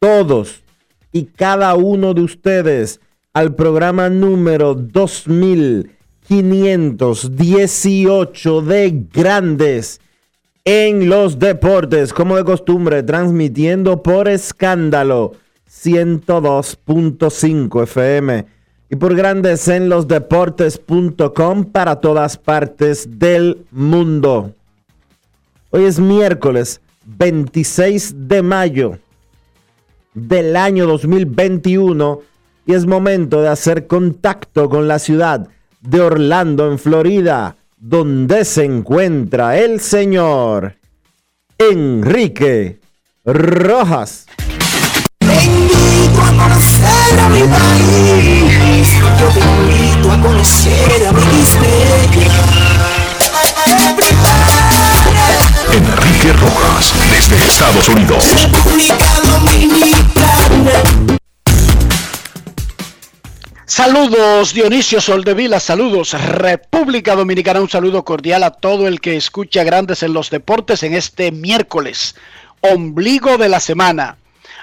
Todos y cada uno de ustedes al programa número 2518 de Grandes en los Deportes, como de costumbre, transmitiendo por escándalo 102.5 FM y por Grandes en los Deportes.com para todas partes del mundo. Hoy es miércoles 26 de mayo del año 2021 y es momento de hacer contacto con la ciudad de Orlando, en Florida, donde se encuentra el señor Enrique Rojas. Yo te invito a conocer a mi Enrique Rojas, desde Estados Unidos. Saludos Dionisio Soldevila, saludos República Dominicana, un saludo cordial a todo el que escucha Grandes en los Deportes en este miércoles, ombligo de la semana.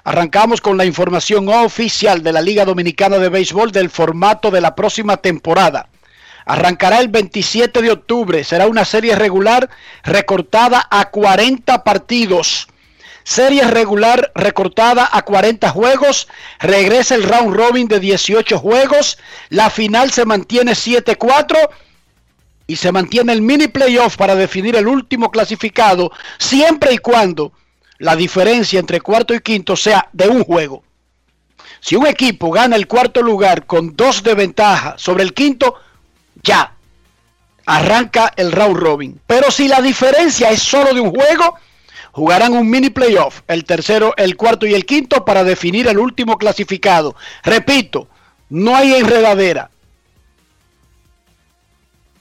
Arrancamos con la información oficial de la Liga Dominicana de Béisbol del formato de la próxima temporada. Arrancará el 27 de octubre, será una serie regular recortada a 40 partidos. Serie regular recortada a 40 juegos. Regresa el round robin de 18 juegos. La final se mantiene 7-4. Y se mantiene el mini playoff para definir el último clasificado. Siempre y cuando la diferencia entre cuarto y quinto sea de un juego. Si un equipo gana el cuarto lugar con dos de ventaja sobre el quinto, ya arranca el round robin. Pero si la diferencia es solo de un juego, jugarán un mini playoff, el tercero, el cuarto y el quinto para definir el último clasificado. Repito, no hay enredadera.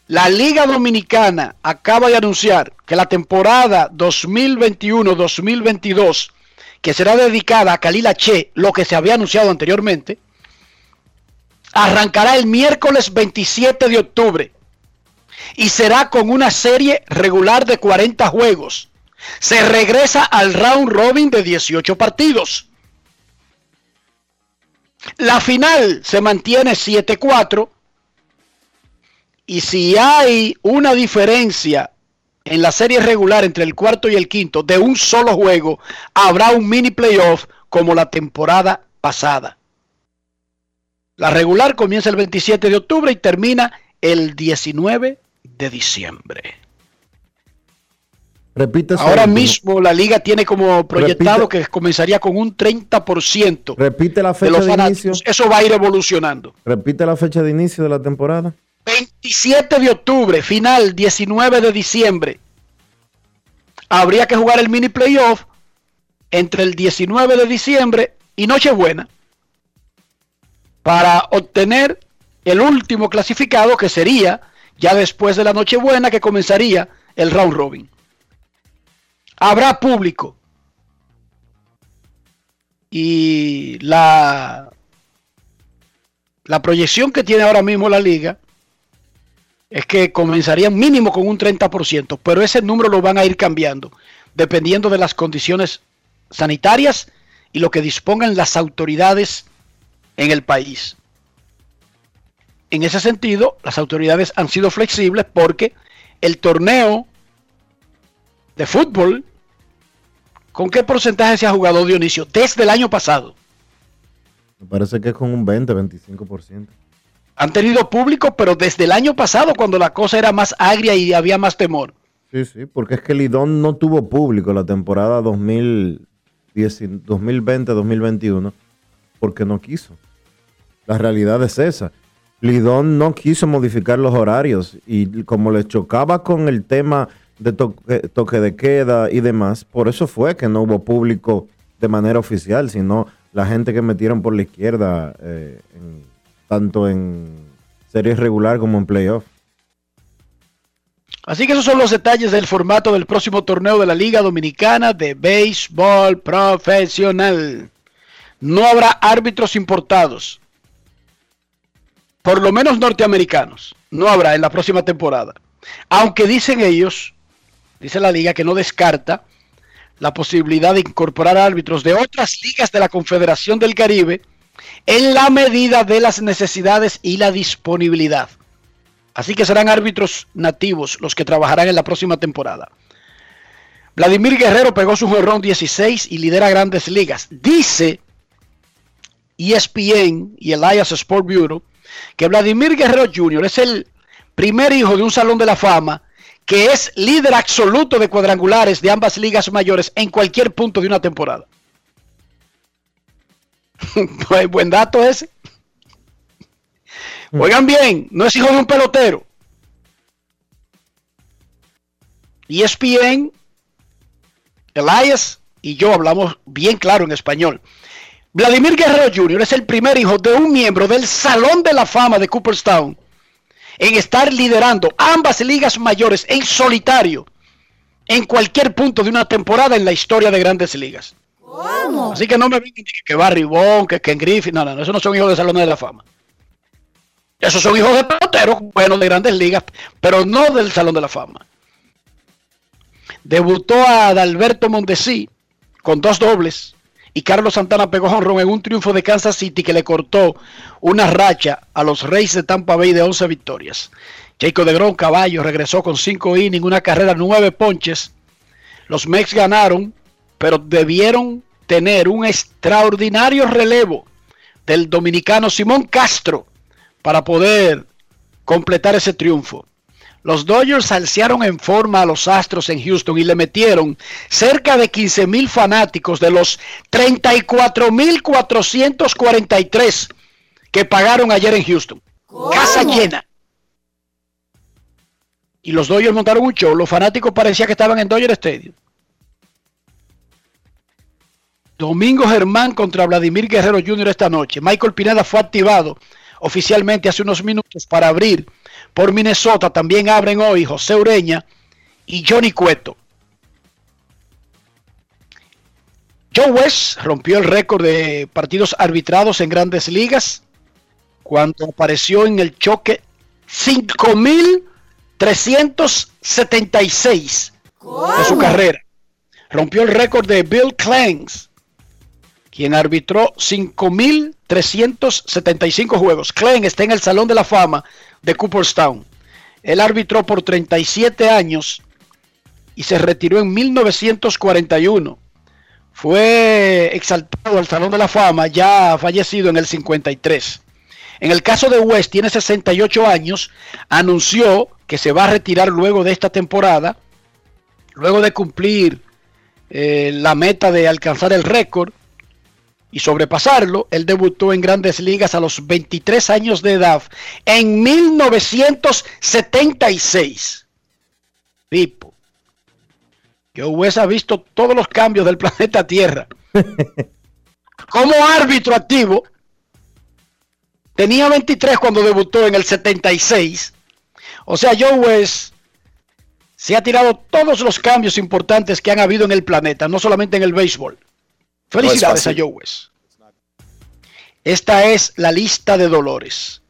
La Liga Dominicana acaba de anunciar que la temporada 2021-2022, que será dedicada a Kalila Che, lo que se había anunciado anteriormente, arrancará el miércoles 27 de octubre y será con una serie regular de 40 juegos. Se regresa al round robin de 18 partidos. La final se mantiene 7-4 y si hay una diferencia en la serie regular entre el cuarto y el quinto de un solo juego, habrá un mini playoff como la temporada pasada. La regular comienza el 27 de octubre y termina el 19 de diciembre. Repite su Ahora mismo la liga tiene como proyectado Repite. que comenzaría con un 30% Repite la de fecha los de, inicio. Eso va a ir evolucionando. Repite la fecha de inicio de la temporada. 27 de octubre, final 19 de diciembre. Habría que jugar el mini playoff entre el 19 de diciembre y Nochebuena para obtener el último clasificado que sería ya después de la Nochebuena que comenzaría el round robin. Habrá público. y la, la proyección que tiene ahora mismo la liga es que comenzarían mínimo con un 30%, pero ese número lo van a ir cambiando dependiendo de las condiciones sanitarias y lo que dispongan las autoridades en el país. En ese sentido, las autoridades han sido flexibles porque el torneo de fútbol, ¿con qué porcentaje se ha jugado Dionisio desde el año pasado? Me parece que es con un 20, 25%. Han tenido público, pero desde el año pasado, cuando la cosa era más agria y había más temor. Sí, sí, porque es que Lidón no tuvo público la temporada 2020-2021 porque no quiso. La realidad es esa. Lidón no quiso modificar los horarios y como le chocaba con el tema de toque, de queda y demás, por eso fue que no hubo público de manera oficial, sino la gente que metieron por la izquierda, eh, tanto en series regular como en playoff. Así que esos son los detalles del formato del próximo torneo de la Liga Dominicana de Béisbol Profesional. No habrá árbitros importados, por lo menos norteamericanos. No habrá en la próxima temporada. Aunque dicen ellos, dice la liga, que no descarta la posibilidad de incorporar árbitros de otras ligas de la Confederación del Caribe en la medida de las necesidades y la disponibilidad. Así que serán árbitros nativos los que trabajarán en la próxima temporada. Vladimir Guerrero pegó su jorrón 16 y lidera grandes ligas. Dice ESPN y Elias Sport Bureau que Vladimir Guerrero Jr. es el primer hijo de un salón de la fama que es líder absoluto de cuadrangulares de ambas ligas mayores en cualquier punto de una temporada. pues buen dato ese. Oigan bien, no es hijo de un pelotero. ESPN, Elias y yo hablamos bien claro en español. Vladimir Guerrero Jr. es el primer hijo de un miembro del Salón de la Fama de Cooperstown en estar liderando ambas ligas mayores en solitario en cualquier punto de una temporada en la historia de grandes ligas. Así que no me vengan que Barry Bond, que Ken Griffin, no, no, esos no son hijos del Salón de la Fama. Esos son hijos de peloteros, bueno, de grandes ligas, pero no del Salón de la Fama. Debutó a Adalberto Mondesi con dos dobles y Carlos Santana pegó honrón en un triunfo de Kansas City que le cortó una racha a los Reyes de Tampa Bay de 11 victorias. Jacob de Gron Caballo regresó con 5 innings, una carrera, 9 ponches. Los Mex ganaron, pero debieron tener un extraordinario relevo del dominicano Simón Castro para poder completar ese triunfo. Los Dodgers alciaron en forma a los Astros en Houston y le metieron cerca de 15 mil fanáticos de los 34 mil 443 que pagaron ayer en Houston. Casa llena. Y los Dodgers montaron un show. Los fanáticos parecía que estaban en Dodger Stadium. Domingo Germán contra Vladimir Guerrero Jr. esta noche. Michael Pineda fue activado oficialmente hace unos minutos para abrir por Minnesota. También abren hoy José Ureña y Johnny Cueto. Joe West rompió el récord de partidos arbitrados en grandes ligas cuando apareció en el choque 5.376 de su carrera. Rompió el récord de Bill Clanks quien arbitró 5.375 juegos. Klein está en el Salón de la Fama de Cooperstown. Él arbitró por 37 años y se retiró en 1941. Fue exaltado al Salón de la Fama, ya fallecido en el 53. En el caso de West, tiene 68 años, anunció que se va a retirar luego de esta temporada, luego de cumplir eh, la meta de alcanzar el récord y sobrepasarlo, él debutó en grandes ligas a los 23 años de edad en 1976. Tipo. Joe West ha visto todos los cambios del planeta Tierra. Como árbitro activo, tenía 23 cuando debutó en el 76. O sea, Joe West se ha tirado todos los cambios importantes que han habido en el planeta, no solamente en el béisbol Felicidades No a. Joe West. Esta es la lista de dolores.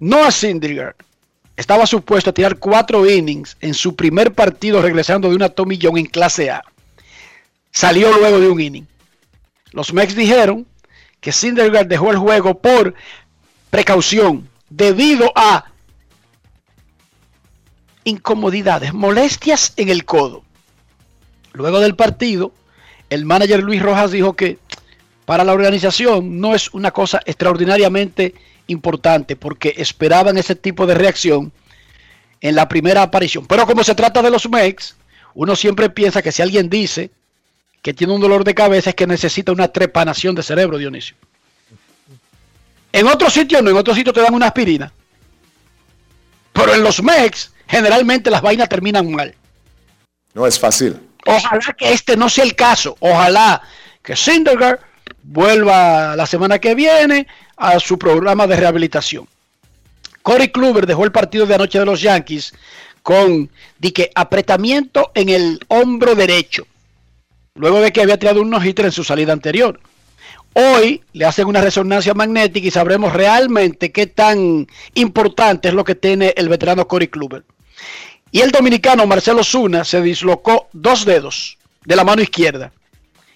Noah Syndergaard estaba supuesto a tirar cuatro innings en su primer partido regresando de una Tommy John en clase A. Salió luego de un inning. Los Mex dijeron que Syndergaard dejó el juego por precaución debido a incomodidades, molestias en el codo. Luego del partido, el manager Luis Rojas dijo que para la organización no es una cosa extraordinariamente importante porque esperaban ese tipo de reacción en la primera aparición. Pero como se trata de los Mex, uno siempre piensa que si alguien dice que tiene un dolor de cabeza es que necesita una trepanación de cerebro, Dionisio. En otros sitios no, en otros sitios te dan una aspirina. Pero en los Mex, generalmente las vainas terminan mal. No es fácil. Ojalá que este no sea el caso. Ojalá que Syndergaard vuelva la semana que viene a su programa de rehabilitación. Corey Kluber dejó el partido de anoche de los Yankees con dique, apretamiento en el hombro derecho, luego de que había tirado un no-hitter en su salida anterior. Hoy le hacen una resonancia magnética y sabremos realmente qué tan importante es lo que tiene el veterano Corey Kluber. Y el dominicano Marcelo Zuna se dislocó dos dedos de la mano izquierda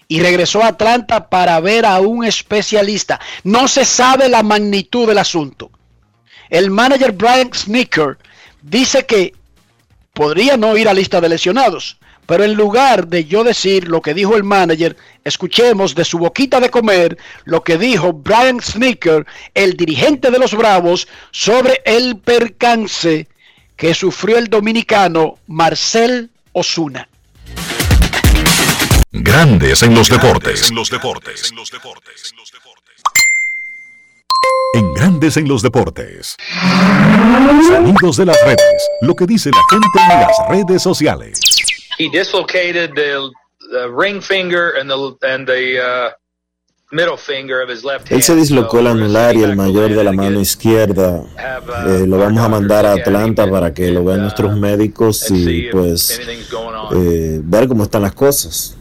y regresó a Atlanta para ver a un especialista. No se sabe la magnitud del asunto. El manager Brian Snicker dice que podría no ir a lista de lesionados, pero en lugar de yo decir lo que dijo el manager, escuchemos de su boquita de comer lo que dijo Brian Snicker, el dirigente de los Bravos, sobre el percance que sufrió el dominicano Marcel Osuna. Grandes en los deportes. En los deportes. En Grandes en los deportes. Sonidos de las redes. Lo que dice la gente en las redes sociales. he dislocated the, the ring finger and the and the uh, Él se dislocó el anular y el mayor de la mano izquierda. have, uh, Eh, lo vamos a our mandar a Atlanta para que lo vean uh, nuestros médicos y pues anything's going on. eh, ver cómo están las cosas.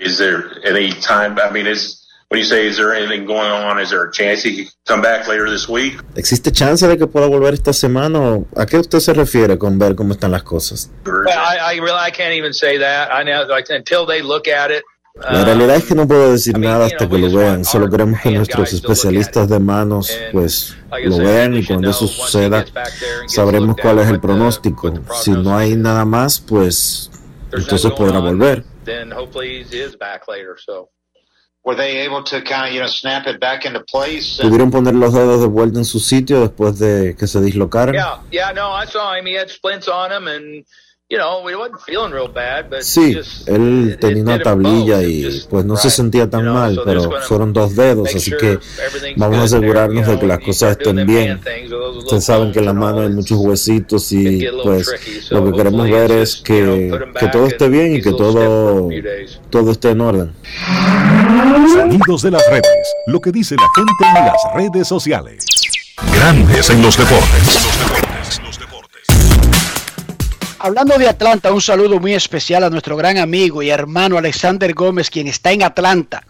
Is there any time? I mean, is when you say is there anything going on? Is there a chance he could come back later this week? ¿Existe chance de que pueda volver esta semana? o ¿A qué usted se refiere con ver cómo están las cosas? Well, I, I really I can't even say that. I know like until they look at it. La uh, realidad es que no puedo decir nada hasta que lo vean. Solo queremos que nuestros especialistas de manos pues lo vean y cuando eso suceda sabremos cuál es el pronóstico. Si no hay nada más, pues entonces podrá volver. ¿Pudieron poner los dedos de vuelta en su sitio después de que se dislocaran? Sí, él tenía una tablilla y pues no se sentía tan mal, pero fueron dos dedos, así que vamos a asegurarnos de que las cosas estén bien. Ustedes saben que en la mano hay muchos huesitos it y pues lo que queremos ver es que, que todo esté bien y que todo, todo esté en orden. Sonidos de las redes. Lo que dice la gente en las redes sociales. Grandes en los deportes. Hablando de Atlanta, un saludo muy especial a nuestro gran amigo y hermano Alexander Gómez, quien está en Atlanta,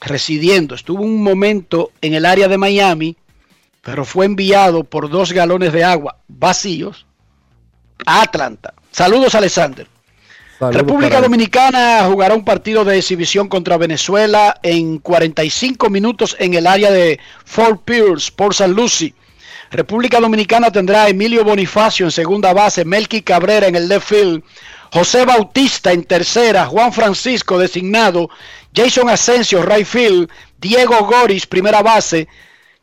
residiendo. Estuvo un momento en el área de Miami, pero fue enviado por dos galones de agua vacíos a Atlanta. Saludos, Alexander. Saludos República. Dominicana jugará un partido de exhibición contra Venezuela en 45 minutos en el área de Fort Pierce, por San Lucie. República Dominicana tendrá a Emilio Bonifacio en segunda base, Melky Cabrera en el left field, José Bautista en tercera, Juan Francisco designado, Jason Asensio right field, Diego Goris primera base,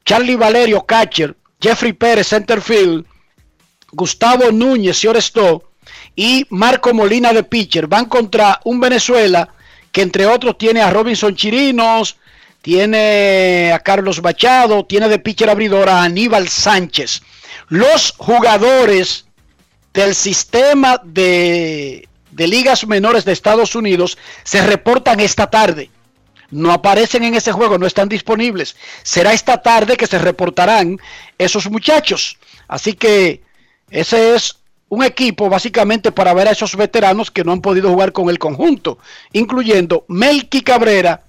Charlie Valerio catcher, Jeffrey Pérez center field, Gustavo Núñez shortstop y Marco Molina de pitcher. Van contra un Venezuela que entre otros tiene a Robinson Chirinos, tiene a Carlos Machado, tiene de pitcher abridor a Aníbal Sánchez. Los jugadores del sistema de, de ligas menores de Estados Unidos se reportan esta tarde. No aparecen en ese juego, no están disponibles. Será esta tarde que se reportarán esos muchachos. Así que ese es un equipo básicamente para ver a esos veteranos que no han podido jugar con el conjunto, incluyendo Melky Cabrera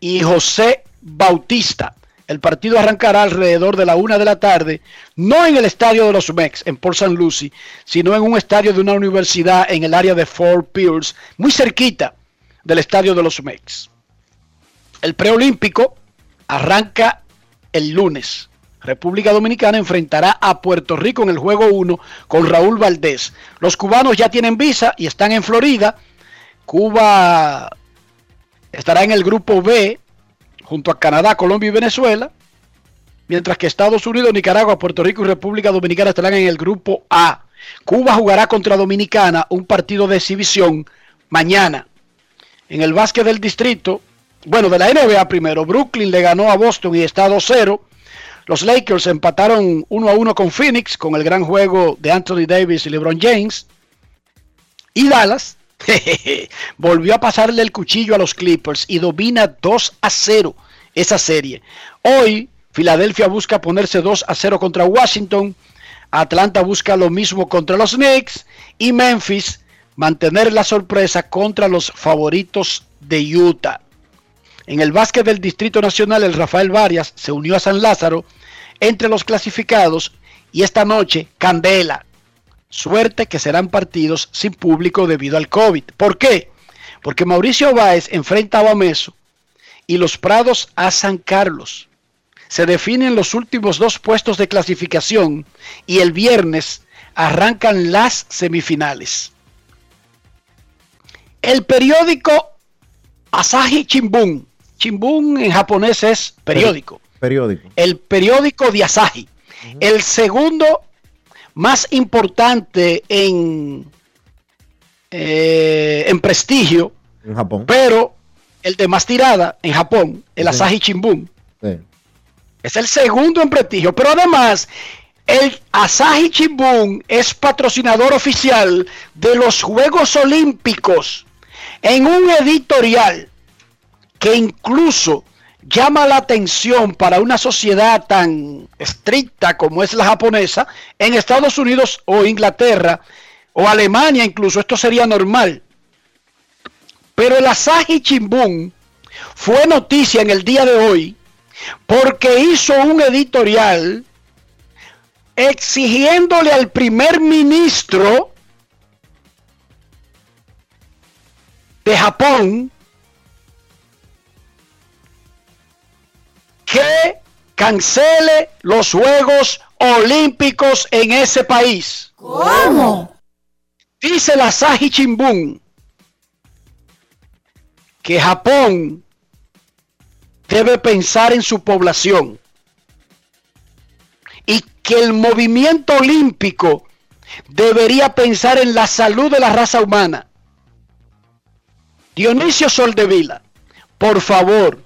y José Bautista. El partido arrancará alrededor de la una de la tarde, no en el estadio de los Mex, en Port St. Lucie, sino en un estadio de una universidad en el área de Fort Pierce, muy cerquita del estadio de los Mex. El preolímpico arranca el lunes. República Dominicana enfrentará a Puerto Rico en el juego 1 con Raúl Valdés. Los cubanos ya tienen visa y están en Florida. Cuba estará en el grupo B junto a Canadá, Colombia y Venezuela, mientras que Estados Unidos, Nicaragua, Puerto Rico y República Dominicana estarán en el grupo A. Cuba jugará contra Dominicana un partido de exhibición mañana. En el básquet del distrito, bueno, de la NBA primero, Brooklyn le ganó a Boston y está 2-0. Los Lakers empataron 1 a 1 con Phoenix con el gran juego de Anthony Davis y LeBron James. Y Dallas volvió a pasarle el cuchillo a los Clippers y domina 2 a 0 esa serie. Hoy Filadelfia busca ponerse 2 a 0 contra Washington. Atlanta busca lo mismo contra los Knicks y Memphis mantener la sorpresa contra los favoritos de Utah. En el básquet del Distrito Nacional, el Rafael Varias se unió a San Lázaro entre los clasificados y esta noche Candela. Suerte que serán partidos sin público debido al COVID. ¿Por qué? Porque Mauricio Báez enfrenta a Bameso y los Prados a San Carlos. Se definen los últimos dos puestos de clasificación y el viernes arrancan las semifinales. El periódico Asahi Chimbun. Chimbun en japonés es periódico. Periódico. El periódico de Asahi. El segundo más importante en, eh, en prestigio, En Japón. pero el de más tirada en Japón, el Sí. Asahi Shimbun, Sí. es el segundo en prestigio, pero además el Asahi Shimbun es patrocinador oficial de los Juegos Olímpicos en un editorial que incluso llama la atención para una sociedad tan estricta como es la japonesa, en Estados Unidos o Inglaterra o Alemania incluso, esto sería normal. Pero el Asahi Shimbun fue noticia en el día de hoy porque hizo un editorial exigiéndole al primer ministro de Japón que cancele los Juegos Olímpicos en ese país. ¿Cómo? Dice la Saji Chimbun que Japón debe pensar en su población y que el movimiento olímpico debería pensar en la salud de la raza humana. Dionisio Soldevila, por favor,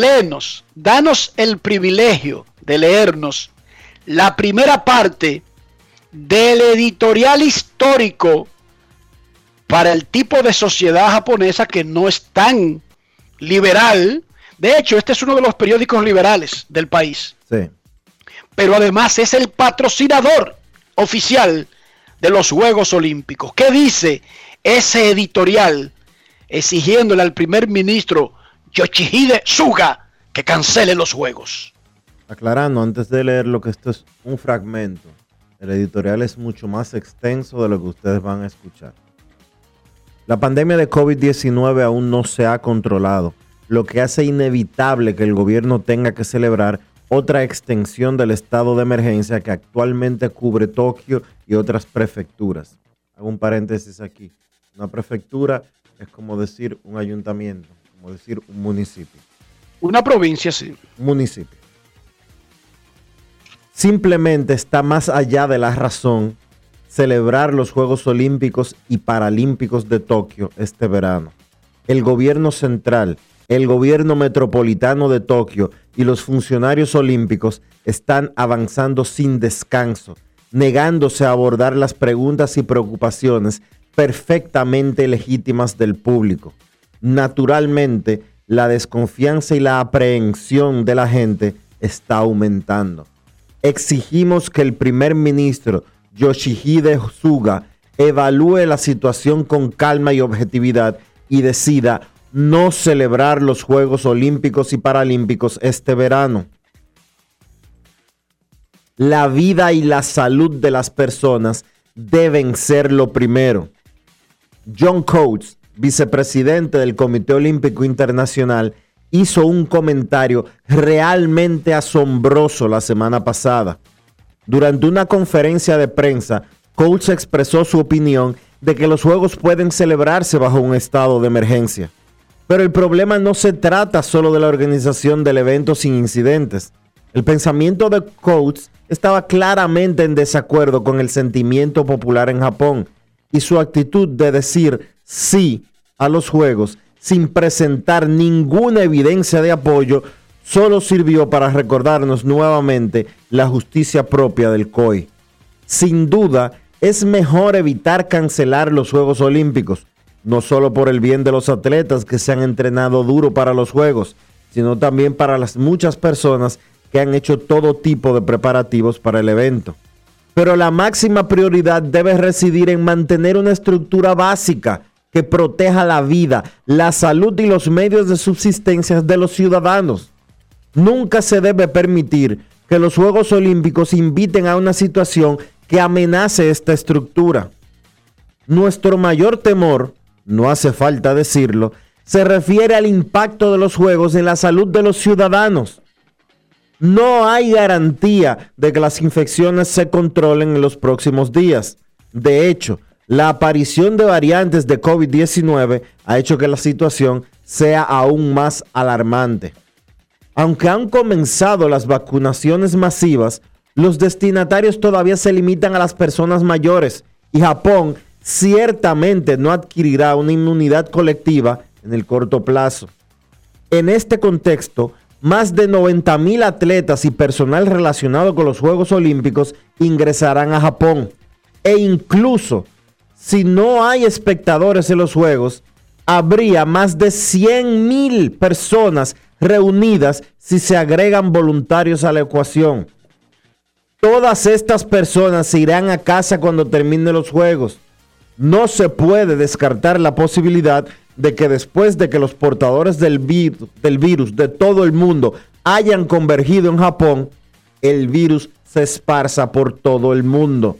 léenos, danos el privilegio de leernos la primera parte del editorial histórico para el tipo de sociedad japonesa que no es tan liberal. De hecho, este es uno de los periódicos liberales del país, Sí. pero además es el patrocinador oficial de los Juegos Olímpicos. ¿Qué dice ese editorial exigiéndole al primer ministro Yoshihide Suga que cancele los Juegos? Aclarando, antes de leerlo, que esto es un fragmento. El editorial es mucho más extenso de lo que ustedes van a escuchar. La pandemia de COVID-19 aún no se ha controlado, lo que hace inevitable que el gobierno tenga que celebrar otra extensión del estado de emergencia que actualmente cubre Tokio y otras prefecturas. Hago un paréntesis aquí. Una prefectura es como decir un ayuntamiento, como decir un municipio Una provincia, sí. municipio. Simplemente está más allá de la razón celebrar los Juegos Olímpicos y Paralímpicos de Tokio este verano. El gobierno central, el gobierno metropolitano de Tokio y los funcionarios olímpicos están avanzando sin descanso, negándose a abordar las preguntas y preocupaciones perfectamente legítimas del público. Naturalmente, la desconfianza y la aprehensión de la gente está aumentando. Exigimos que el primer ministro Yoshihide Suga evalúe la situación con calma y objetividad y decida no celebrar los Juegos Olímpicos y Paralímpicos este verano. La vida y la salud de las personas deben ser lo primero. John Coates, vicepresidente del Comité Olímpico Internacional, hizo un comentario realmente asombroso la semana pasada. Durante una conferencia de prensa, Coates expresó su opinión de que los Juegos pueden celebrarse bajo un estado de emergencia. Pero el problema no se trata solo de la organización del evento sin incidentes. El pensamiento de Coates estaba claramente en desacuerdo con el sentimiento popular en Japón y su actitud de decir sí a los Juegos sin presentar ninguna evidencia de apoyo solo sirvió para recordarnos nuevamente la justicia propia del COI. Sin duda, es mejor evitar cancelar los Juegos Olímpicos, no solo por el bien de los atletas que se han entrenado duro para los Juegos, sino también para las muchas personas que han hecho todo tipo de preparativos para el evento. Pero la máxima prioridad debe residir en mantener una estructura básica que proteja la vida, la salud y los medios de subsistencia de los ciudadanos. Nunca se debe permitir que los Juegos Olímpicos inviten a una situación que amenace esta estructura. Nuestro mayor temor, no hace falta decirlo, se refiere al impacto de los Juegos en la salud de los ciudadanos. No hay garantía de que las infecciones se controlen en los próximos días. De hecho, la aparición de variantes de COVID-19 ha hecho que la situación sea aún más alarmante. Aunque han comenzado las vacunaciones masivas, los destinatarios todavía se limitan a las personas mayores y Japón ciertamente no adquirirá una inmunidad colectiva en el corto plazo. En este contexto, más de 90 mil atletas y personal relacionado con los Juegos Olímpicos ingresarán a Japón e incluso si no hay espectadores en los Juegos, habría más de 100 mil personas reunidas si se agregan voluntarios a la ecuación. Todas estas personas se irán a casa cuando terminen los Juegos. No se puede descartar la posibilidad de que después de que los portadores del, del virus de todo el mundo hayan convergido en Japón, el virus se esparza por todo el mundo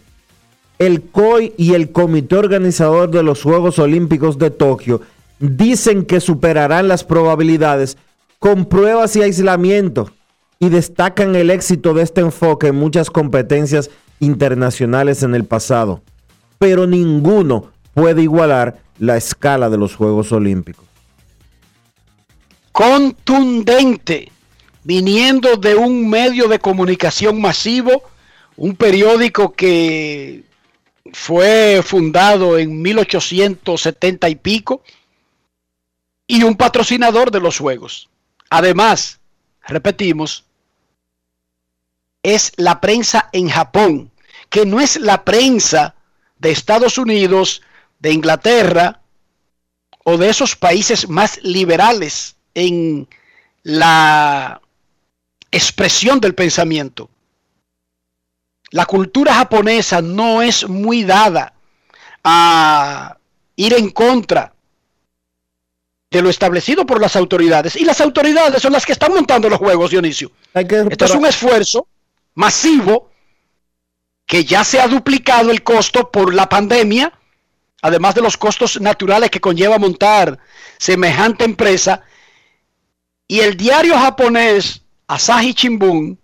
el COI y el comité organizador de los Juegos Olímpicos de Tokio dicen que superarán las probabilidades con pruebas y aislamiento y destacan el éxito de este enfoque en muchas competencias internacionales en el pasado. Pero ninguno puede igualar la escala de los Juegos Olímpicos. Contundente, viniendo de un medio de comunicación masivo, un periódico que fue fundado en 1870 y pico y un patrocinador de los juegos. Además, repetimos, es la prensa en Japón, que no es la prensa de Estados Unidos, de Inglaterra o de esos países más liberales en la expresión del pensamiento la cultura japonesa no es muy dada a ir en contra de lo establecido por las autoridades. Y las autoridades son las que están montando los juegos, Dionisio. Esto es un esfuerzo masivo que ya se ha duplicado el costo por la pandemia, además de los costos naturales que conlleva montar semejante empresa. Y el diario japonés Asahi Shimbun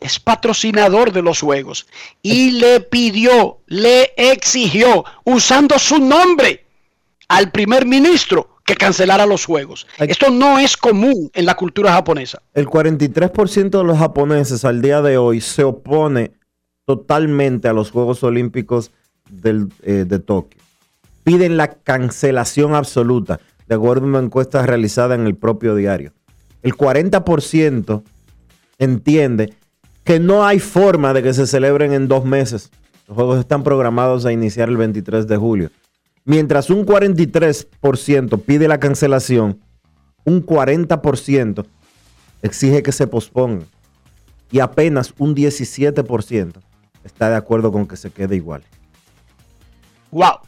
es patrocinador de los juegos y le pidió, le exigió, usando su nombre, al primer ministro que cancelara los juegos. Esto no es común en la cultura japonesa. El 43% de los japoneses al día de hoy se opone totalmente a los Juegos Olímpicos eh, de Tokio. Piden la cancelación absoluta, de acuerdo a una encuesta realizada en el propio diario. El 40% entiende que no hay forma de que se celebren en dos meses. Los juegos están programados a iniciar el 23 de julio. Mientras un 43% pide la cancelación, un 40% exige que se posponga y apenas un 17% está de acuerdo con que se quede igual. Wow.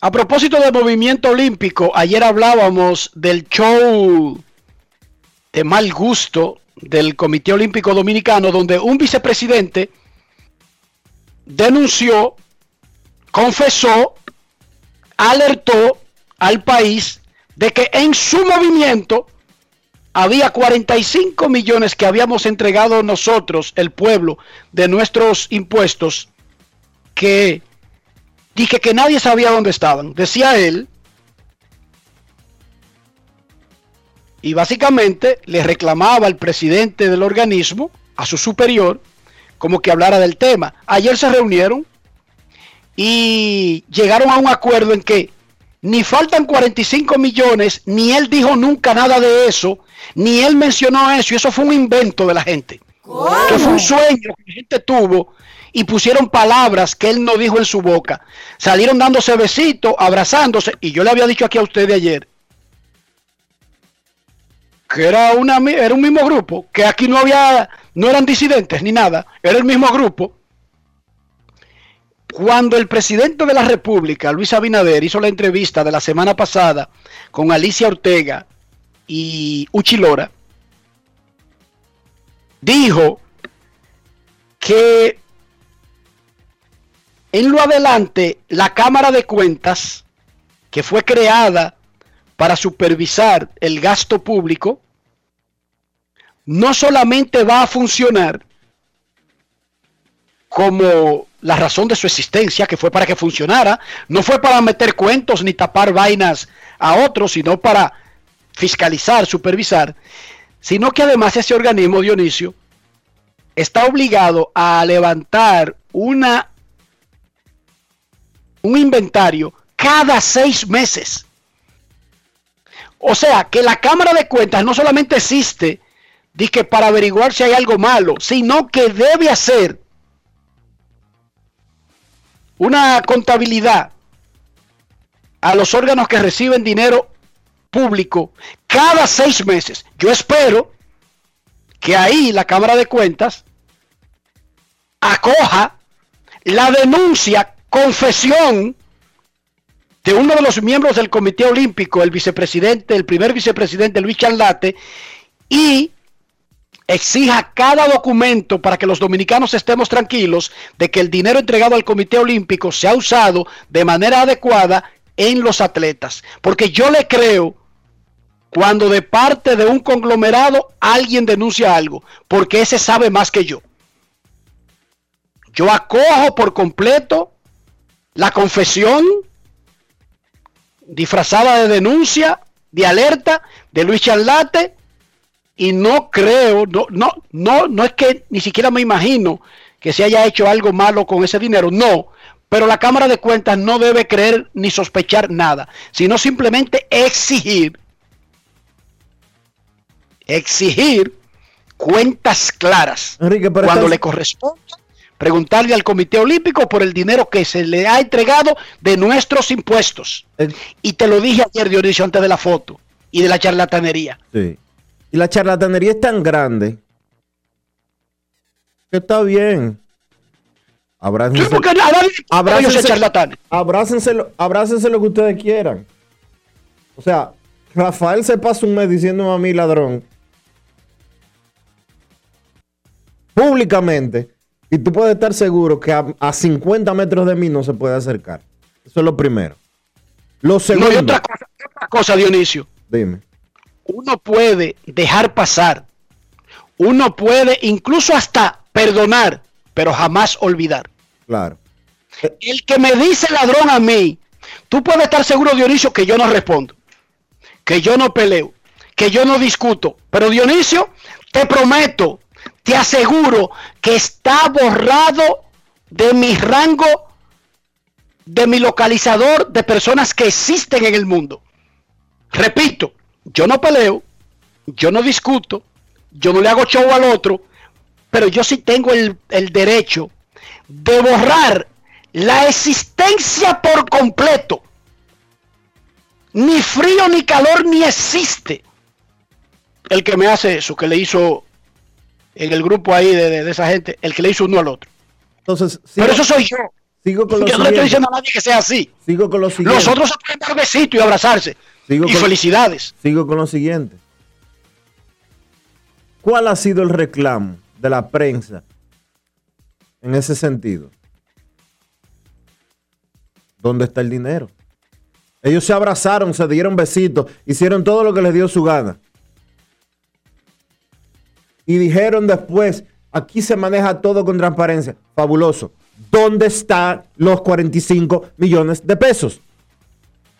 A propósito del movimiento olímpico, ayer hablábamos del show de mal gusto del Comité Olímpico Dominicano, donde un vicepresidente denunció, confesó, alertó al país de que en su movimiento había 45 millones que habíamos entregado nosotros, el pueblo, de nuestros impuestos, que dije que nadie sabía dónde estaban. Decía él, y básicamente le reclamaba al presidente del organismo, a su superior, como que hablara del tema. Ayer se reunieron y llegaron a un acuerdo en que ni faltan 45 millones, ni él dijo nunca nada de eso, ni él mencionó eso, y eso fue un invento de la gente. Que fue un sueño que la gente tuvo y pusieron palabras que él no dijo en su boca. Salieron dándose besitos, abrazándose, y yo le había dicho aquí a usted de ayer que era, una, era un mismo grupo, que aquí no había, no eran disidentes ni nada, era el mismo grupo. Cuando el presidente de la República, Luis Abinader, hizo la entrevista de la semana pasada con Alicia Ortega y Uchilora, dijo que en lo adelante la Cámara de Cuentas, que fue creada para supervisar el gasto público, no solamente va a funcionar como la razón de su existencia, que fue para que funcionara, no fue para meter cuentos ni tapar vainas a otros, sino para fiscalizar, supervisar, sino que además ese organismo, Dionisio, está obligado a levantar una, un inventario cada seis meses. O sea, que la Cámara de Cuentas no solamente existe que para averiguar si hay algo malo, sino que debe hacer una contabilidad a los órganos que reciben dinero público cada seis meses. Yo espero que ahí la Cámara de Cuentas acoja la denuncia, confesión de uno de los miembros del Comité Olímpico, el vicepresidente, el primer vicepresidente Luis Charlate, y exija cada documento para que los dominicanos estemos tranquilos de que el dinero entregado al Comité Olímpico se ha usado de manera adecuada en los atletas. Porque yo le creo cuando de parte de un conglomerado alguien denuncia algo, porque ese sabe más que yo. Yo acojo por completo la confesión disfrazada de denuncia, de alerta de Luis Charlate y no creo, no, no, no, no es que ni siquiera me imagino que se haya hecho algo malo con ese dinero, no, pero la Cámara de Cuentas no debe creer ni sospechar nada, sino simplemente exigir, exigir cuentas claras cuando le corresponde preguntarle al Comité Olímpico por el dinero que se le ha entregado de nuestros impuestos. y te lo dije ayer, Dionisio, antes de la foto y de la charlatanería. Sí. Y la charlatanería es tan grande que está bien. Abrácense, sí, abrácense, abrácense, lo que ustedes quieran. O sea, Rafael se pasa un mes diciendo a mí ladrón. Públicamente y tú puedes estar seguro que a, 50 metros de mí no se puede acercar. Eso es lo primero. Lo segundo. No, otra cosa, otra cosa, Dionisio. Dime. Uno puede dejar pasar. Uno puede incluso hasta perdonar, pero jamás olvidar. Claro. El que me dice ladrón a mí, tú puedes estar seguro, Dionisio, que yo no respondo, que yo no peleo, que yo no discuto. Pero Dionisio, te prometo te aseguro que está borrado de mi rango, de mi localizador de personas que existen en el mundo. Repito, yo no peleo, yo no discuto, yo no le hago show al otro, pero yo sí tengo el, el derecho de borrar la existencia por completo. Ni frío ni calor ni existe el que me hace eso, que le hizo en el grupo ahí de, esa gente, el que le hizo uno al otro. Entonces, Pero eso soy yo. Sigo con lo Yo no le estoy diciendo a nadie que sea así. Sigo con lo siguiente. Los otros se pueden dar besito y abrazarse. Sigo y con- felicidades. Sigo con lo siguiente. ¿Cuál ha sido el reclamo de la prensa en ese sentido? ¿Dónde está el dinero? Ellos se abrazaron, se dieron besitos, hicieron todo lo que les dio su gana. Y dijeron después, aquí se maneja todo con transparencia. Fabuloso. ¿Dónde están los 45 millones de pesos?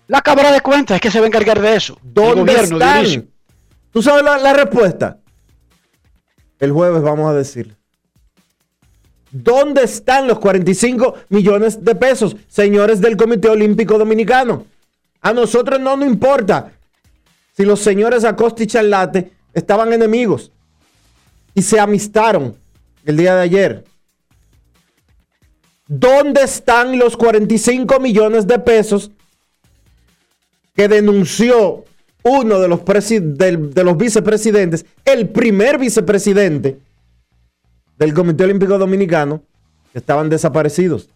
La Cámara de Cuentas es que se va a encargar de eso. ¿Dónde están? ¿Tú sabes la, la respuesta? El jueves vamos a decir. ¿Dónde están los 45 millones de pesos, señores del Comité Olímpico Dominicano? A nosotros no nos importa si los señores Acosta y Charlate estaban enemigos y se amistaron el día de ayer. ¿Dónde están los 45 millones de pesos que denunció uno de los, del- de los vicepresidentes, el primer vicepresidente del Comité Olímpico Dominicano, que estaban desaparecidos,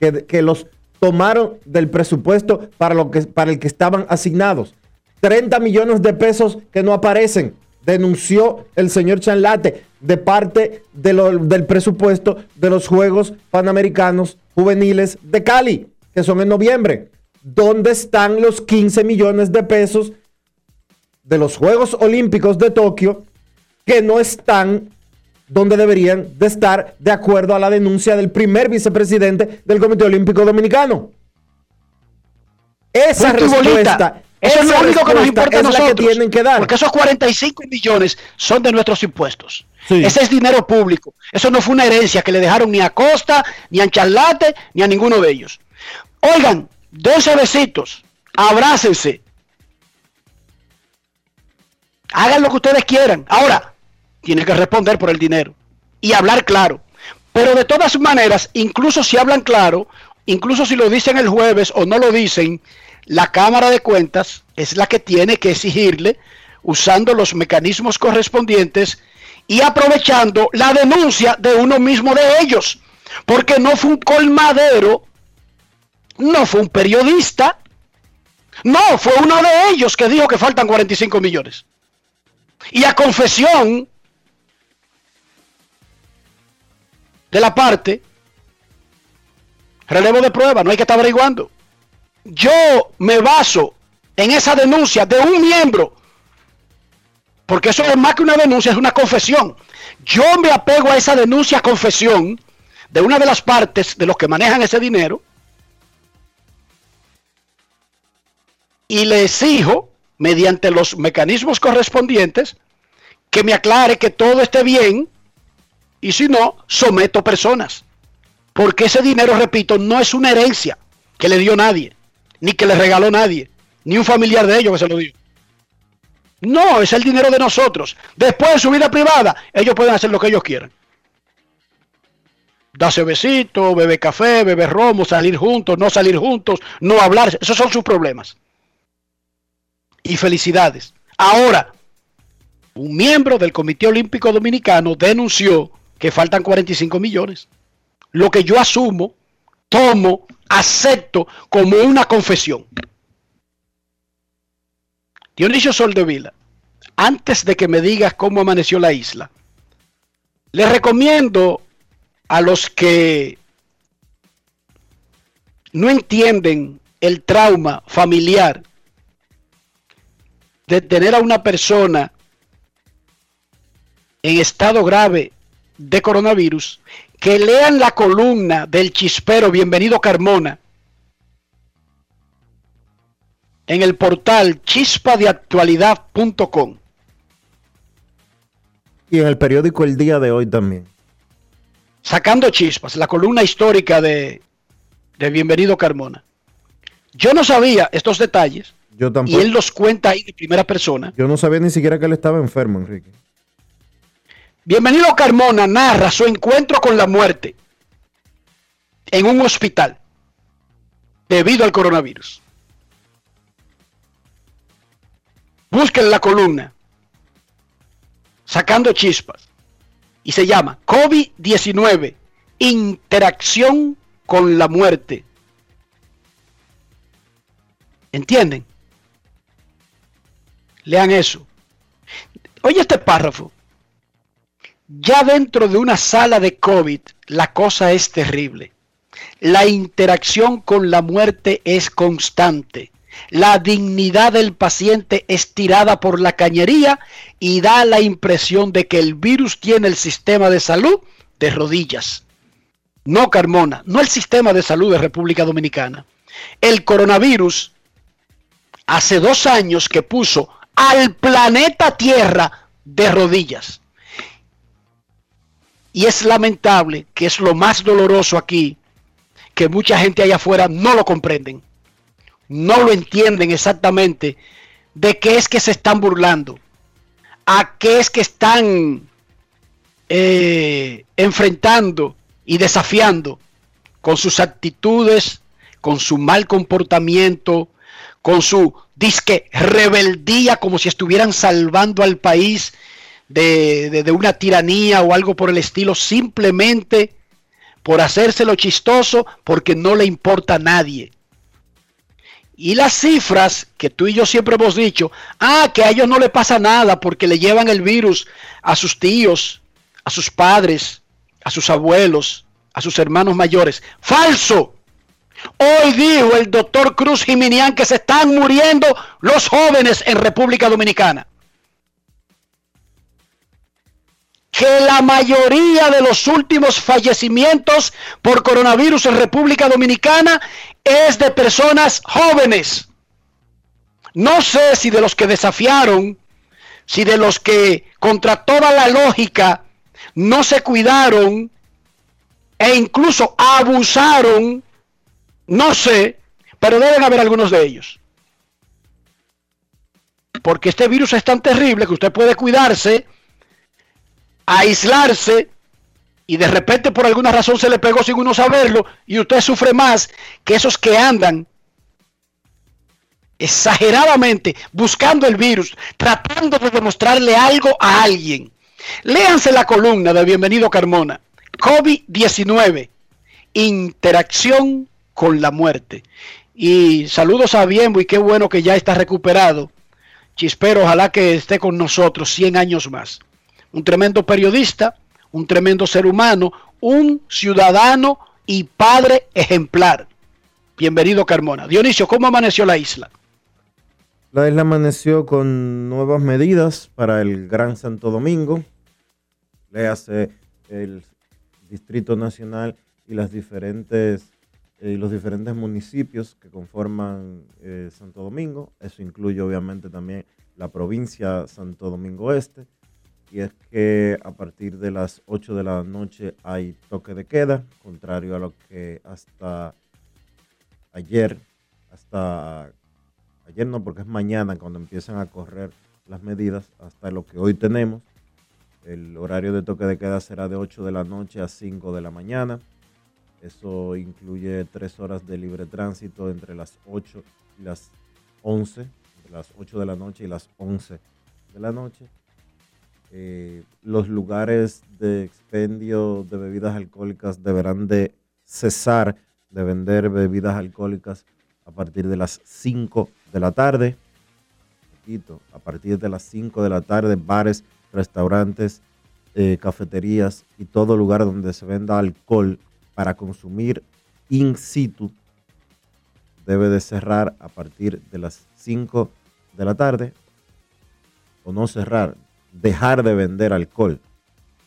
que, que los tomaron del presupuesto para, lo que, para el que estaban asignados. 30 millones de pesos que no aparecen, denunció el señor Chanlate de parte de lo- del presupuesto de los Juegos Panamericanos Juveniles de Cali, que son en noviembre. ¿Dónde están los 15 millones de pesos de los Juegos Olímpicos de Tokio que no están donde deberían de estar de acuerdo a la denuncia del primer vicepresidente del Comité Olímpico Dominicano? Esa bolita. Eso es lo único que nos importa a la que nosotros. tienen que dar. Porque esos 45 millones son de nuestros impuestos. Sí. Ese es dinero público. Eso no fue una herencia que le dejaron ni a Costa, ni a Charlate, ni a ninguno de ellos. Oigan, 12 besitos, abrácense. Hagan lo que ustedes quieran. Ahora, tienen que responder por el dinero y hablar claro. Pero de todas maneras, incluso si hablan claro, incluso si lo dicen el jueves o no lo dicen, la Cámara de Cuentas es la que tiene que exigirle, usando los mecanismos correspondientes y aprovechando la denuncia de uno mismo de ellos. Porque no fue un colmadero, no fue un periodista, no, fue uno de ellos que dijo que faltan 45 millones. Y a confesión de la parte, relevo de prueba, no hay que estar averiguando. Yo me baso en esa denuncia de un miembro, porque eso es más que una denuncia, es una confesión. Yo me apego a esa denuncia, confesión, de una de las partes de los que manejan ese dinero, y le exijo, mediante los mecanismos correspondientes, que me aclare que todo esté bien y si no, someto personas. Porque ese dinero, repito, no es una herencia que le dio nadie, ni que le regaló nadie, ni un familiar de ellos que se lo dio. No, es el dinero de nosotros. Después de su vida privada, ellos pueden hacer lo que ellos quieran. Darse besito, beber café, beber romo, salir juntos, no salir juntos, no hablar. Esos son sus problemas. Y felicidades. Ahora, un miembro del Comité Olímpico Dominicano denunció que faltan 45 millones. Lo que yo asumo, tomo, acepto como una confesión. Dionisio Soldevila, antes de que me digas cómo amaneció la isla, les recomiendo a los que no entienden el trauma familiar de tener a una persona en estado grave de coronavirus, que lean la columna del chispero Bienvenido Carmona en el portal chispadeactualidad.com. Y en el periódico El Día de hoy también. Sacando chispas, la columna histórica de, de Bienvenido Carmona. Yo no sabía estos detalles Yo y tampoco. él los cuenta ahí de primera persona. Yo no sabía ni siquiera que él estaba enfermo, Enrique. Bienvenido Carmona narra su encuentro con la muerte en un hospital debido al coronavirus. Busquen la columna sacando chispas y se llama COVID-19 interacción con la muerte. ¿Entienden? Lean eso. Oye este párrafo. Ya dentro de una sala de COVID, la cosa es terrible. La interacción con la muerte es constante. La dignidad del paciente es tirada por la cañería y da la impresión de que el virus tiene el sistema de salud de rodillas. No Carmona, no el sistema de salud de República Dominicana. El coronavirus hace dos años que puso al planeta Tierra de rodillas. Y es lamentable, que es lo más doloroso aquí, que mucha gente allá afuera no lo comprenden. No lo entienden exactamente de qué es que se están burlando. A qué es que están eh, enfrentando y desafiando con sus actitudes, con su mal comportamiento, con su disque rebeldía, como si estuvieran salvando al país de, de, una tiranía o algo por el estilo, simplemente por hacérselo chistoso, porque no le importa a nadie. Y las cifras que tú y yo siempre hemos dicho, ah, que a ellos no le pasa nada porque le llevan el virus a sus tíos, a sus padres, a sus abuelos, a sus hermanos mayores. Falso. Hoy dijo el doctor Cruz Jiminián que se están muriendo los jóvenes en República Dominicana. Que la mayoría de los últimos fallecimientos por coronavirus en República Dominicana es de personas jóvenes. No sé si de los que desafiaron, si de los que contra toda la lógica no se cuidaron e incluso abusaron no sé, pero deben haber algunos de ellos. Porque este virus es tan terrible que usted puede cuidarse, aislarse y de repente por alguna razón se le pegó sin uno saberlo y usted sufre más que esos que andan exageradamente buscando el virus, tratando de demostrarle algo a alguien. Léanse la columna de Bienvenido Carmona. COVID-19. Interacción con la muerte. Y saludos a Bienbo y qué bueno que ya está recuperado. Chispero, ojalá que esté con nosotros 100 años más. Un tremendo periodista, un tremendo ser humano, un ciudadano y padre ejemplar. Bienvenido Carmona. Dionisio, ¿cómo amaneció la isla? La isla amaneció con nuevas medidas para el Gran Santo Domingo. Le hace el Distrito Nacional y eh, los diferentes municipios que conforman eh, Santo Domingo. Eso incluye obviamente también la provincia Santo Domingo Este. Y es que a partir de las 8 de la noche hay toque de queda, contrario a lo que hasta ayer, hasta ayer no, porque es mañana cuando empiezan a correr las medidas, hasta lo que hoy tenemos. El horario de toque de queda será de 8 de la noche a 5 de la mañana. Eso incluye tres horas de libre tránsito entre las 8 y las 11, las 8 de la noche y las 11 de la noche. Eh, los lugares de expendio de bebidas alcohólicas deberán de cesar de vender bebidas alcohólicas a partir de las 5 de la tarde. A partir de las 5 de la tarde, bares, restaurantes, eh, cafeterías y todo lugar donde se venda alcohol para consumir in situ debe de cerrar a partir de las 5 de la tarde o no cerrar, dejar de vender alcohol.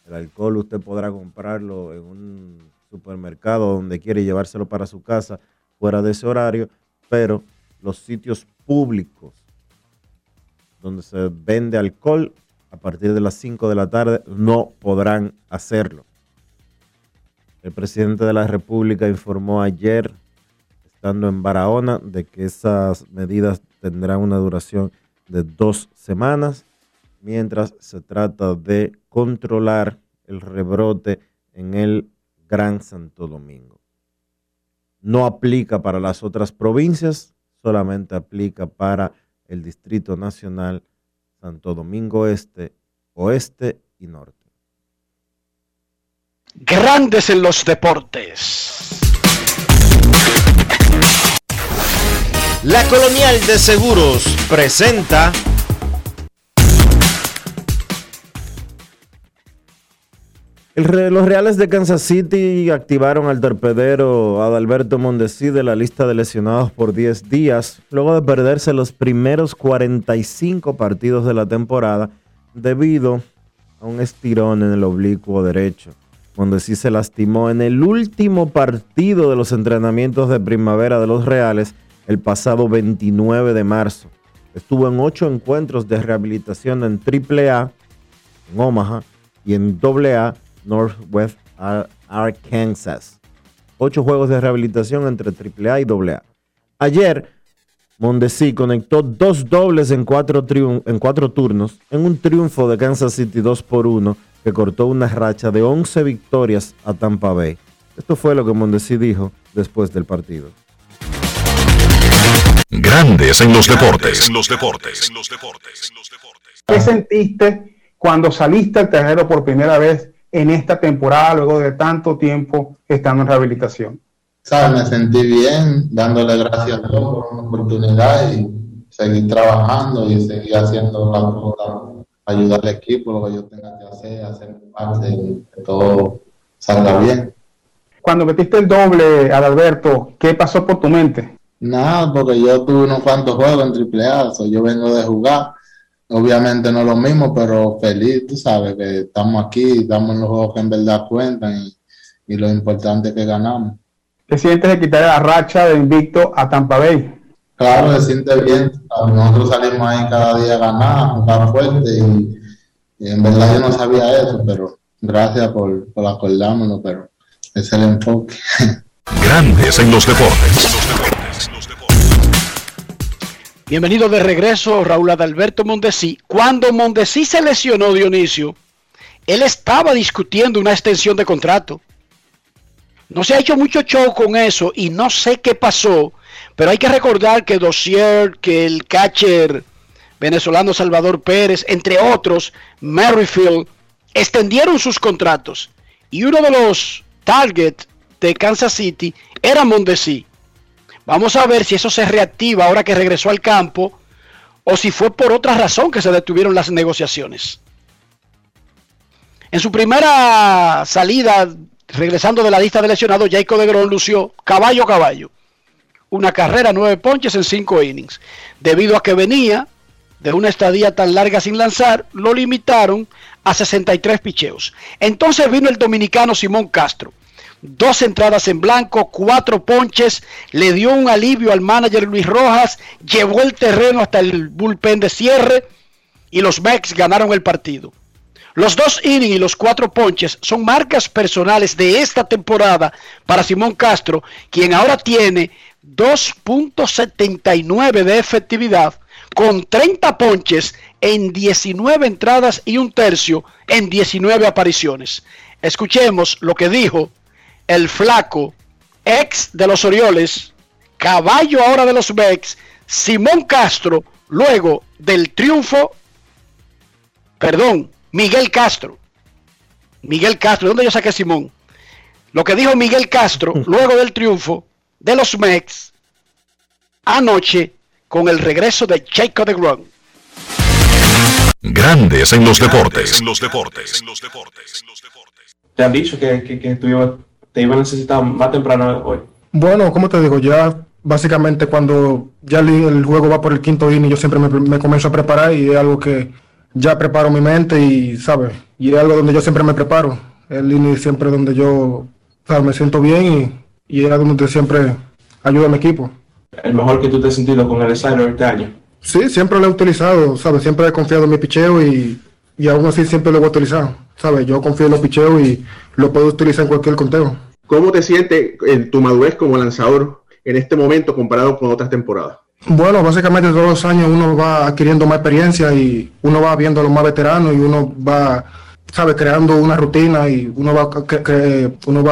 El alcohol usted podrá comprarlo en un supermercado donde quiere llevárselo para su casa fuera de ese horario, pero los sitios públicos donde se vende alcohol a partir de las 5 de la tarde no podrán hacerlo. El presidente de la República informó ayer, estando en Barahona, de que esas medidas tendrán una duración de dos semanas, mientras se trata de controlar el rebrote en el Gran Santo Domingo. No aplica para las otras provincias, solamente aplica para el Distrito Nacional Santo Domingo Este, Oeste y Norte. Grandes en los deportes. La Colonial de Seguros presenta Los Reales de Kansas City activaron al torpedero Adalberto Mondesi de la lista de lesionados por 10 días, luego de perderse los primeros 45 partidos de la temporada debido a un estirón en el oblicuo derecho. Mondesi se lastimó en el último partido de los entrenamientos de primavera de los Reales el pasado 29 de marzo. Estuvo en ocho encuentros de rehabilitación en AAA, en Omaha, y en AA, Northwest Ar- Arkansas. Ocho juegos de rehabilitación entre AAA y AA. Ayer, Mondesi conectó dos dobles en cuatro, triun- en cuatro turnos en un triunfo de Kansas City 2 por 1 que cortó una racha de 11 victorias a Tampa Bay. Esto fue lo que Mondesi dijo después del partido. Grandes en los deportes. En los deportes. En los deportes. ¿Qué sentiste cuando saliste al terreno por primera vez en esta temporada, luego de tanto tiempo estando en rehabilitación? ¿Sabes? Me sentí bien, dándole gracias a Dios por una oportunidad y seguir trabajando y seguir haciendo las cosas, ayudar al equipo, lo que yo tenga que hacer, hacer parte y que todo salga bien. Cuando metiste el doble, Adalberto, ¿qué pasó por tu mente? Nada, porque yo tuve unos cuantos juegos en AAA, so yo vengo de jugar. Obviamente no es lo mismo, pero feliz, tú sabes, que estamos aquí, estamos en los juegos que en verdad cuentan y, y lo importante es que ganamos. ¿Qué sientes de quitar la racha de invicto a Tampa Bay? Claro, se siente bien. Nosotros salimos ahí cada día a ganar, a jugar fuerte y, y en verdad yo no sabía eso, pero gracias por, por acordármelo, pero ese es el enfoque. Grandes en los deportes. Bienvenido de regreso, Raúl Adalberto Mondesi. Cuando Mondesi se lesionó, Dionisio, él estaba discutiendo una extensión de contrato. No se ha hecho mucho show con eso y no sé qué pasó, pero hay que recordar que Dossier, que el catcher venezolano Salvador Pérez, entre otros, Merrifield, extendieron sus contratos. Y uno de los targets de Kansas City era Mondesi. Vamos a ver si eso se reactiva ahora que regresó al campo o si fue por otra razón que se detuvieron las negociaciones. En su primera salida, regresando de la lista de lesionados, Jacob de Gron lució caballo caballo. Una carrera, nueve ponches en cinco innings. Debido a que venía de una estadía tan larga sin lanzar, lo limitaron a 63 picheos. Entonces vino el dominicano Simón Castro. Dos entradas en blanco, cuatro ponches, le dio un alivio al manager Luis Rojas, llevó el terreno hasta el bullpen de cierre y los Mex ganaron el partido. Los dos innings y los cuatro ponches son marcas personales de esta temporada para Simón Castro, quien ahora tiene 2.79 de efectividad con 30 ponches en 19 entradas y un tercio en 19 apariciones. Escuchemos lo que dijo el flaco, ex de los Orioles, caballo ahora de los Mex, Simón Castro, luego del triunfo, perdón, Miguel Castro. Miguel Castro, ¿dónde yo saqué Simón? Lo que dijo Miguel Castro luego del triunfo de los Mex anoche con el regreso de Jacob de Grom. Grandes en los deportes. En los deportes. Te han dicho que, que, que tú ibas- te iba a necesitar más temprano hoy. Bueno, como te digo, ya básicamente cuando ya el, juego va por el quinto inning, yo siempre me, me comienzo a preparar y es algo que ya preparo mi mente y, ¿sabes? Y es algo donde yo siempre me preparo. El inning siempre donde yo, ¿sabes? Me siento bien y, y es algo donde siempre ayuda a mi equipo. El mejor que tú te has sentido con el slider este año. Sí, siempre lo he utilizado, ¿sabes? Siempre he confiado en mi picheo y, y aún así siempre lo voy a utilizar, ¿sabes? Yo confío en los picheos y lo puedo utilizar en cualquier conteo. ¿Cómo te sientes en tu madurez como lanzador en este momento comparado con otras temporadas? Bueno, básicamente todos los años uno va adquiriendo más experiencia y uno va viendo a los más veteranos y uno va, sabe, creando una rutina y uno va, uno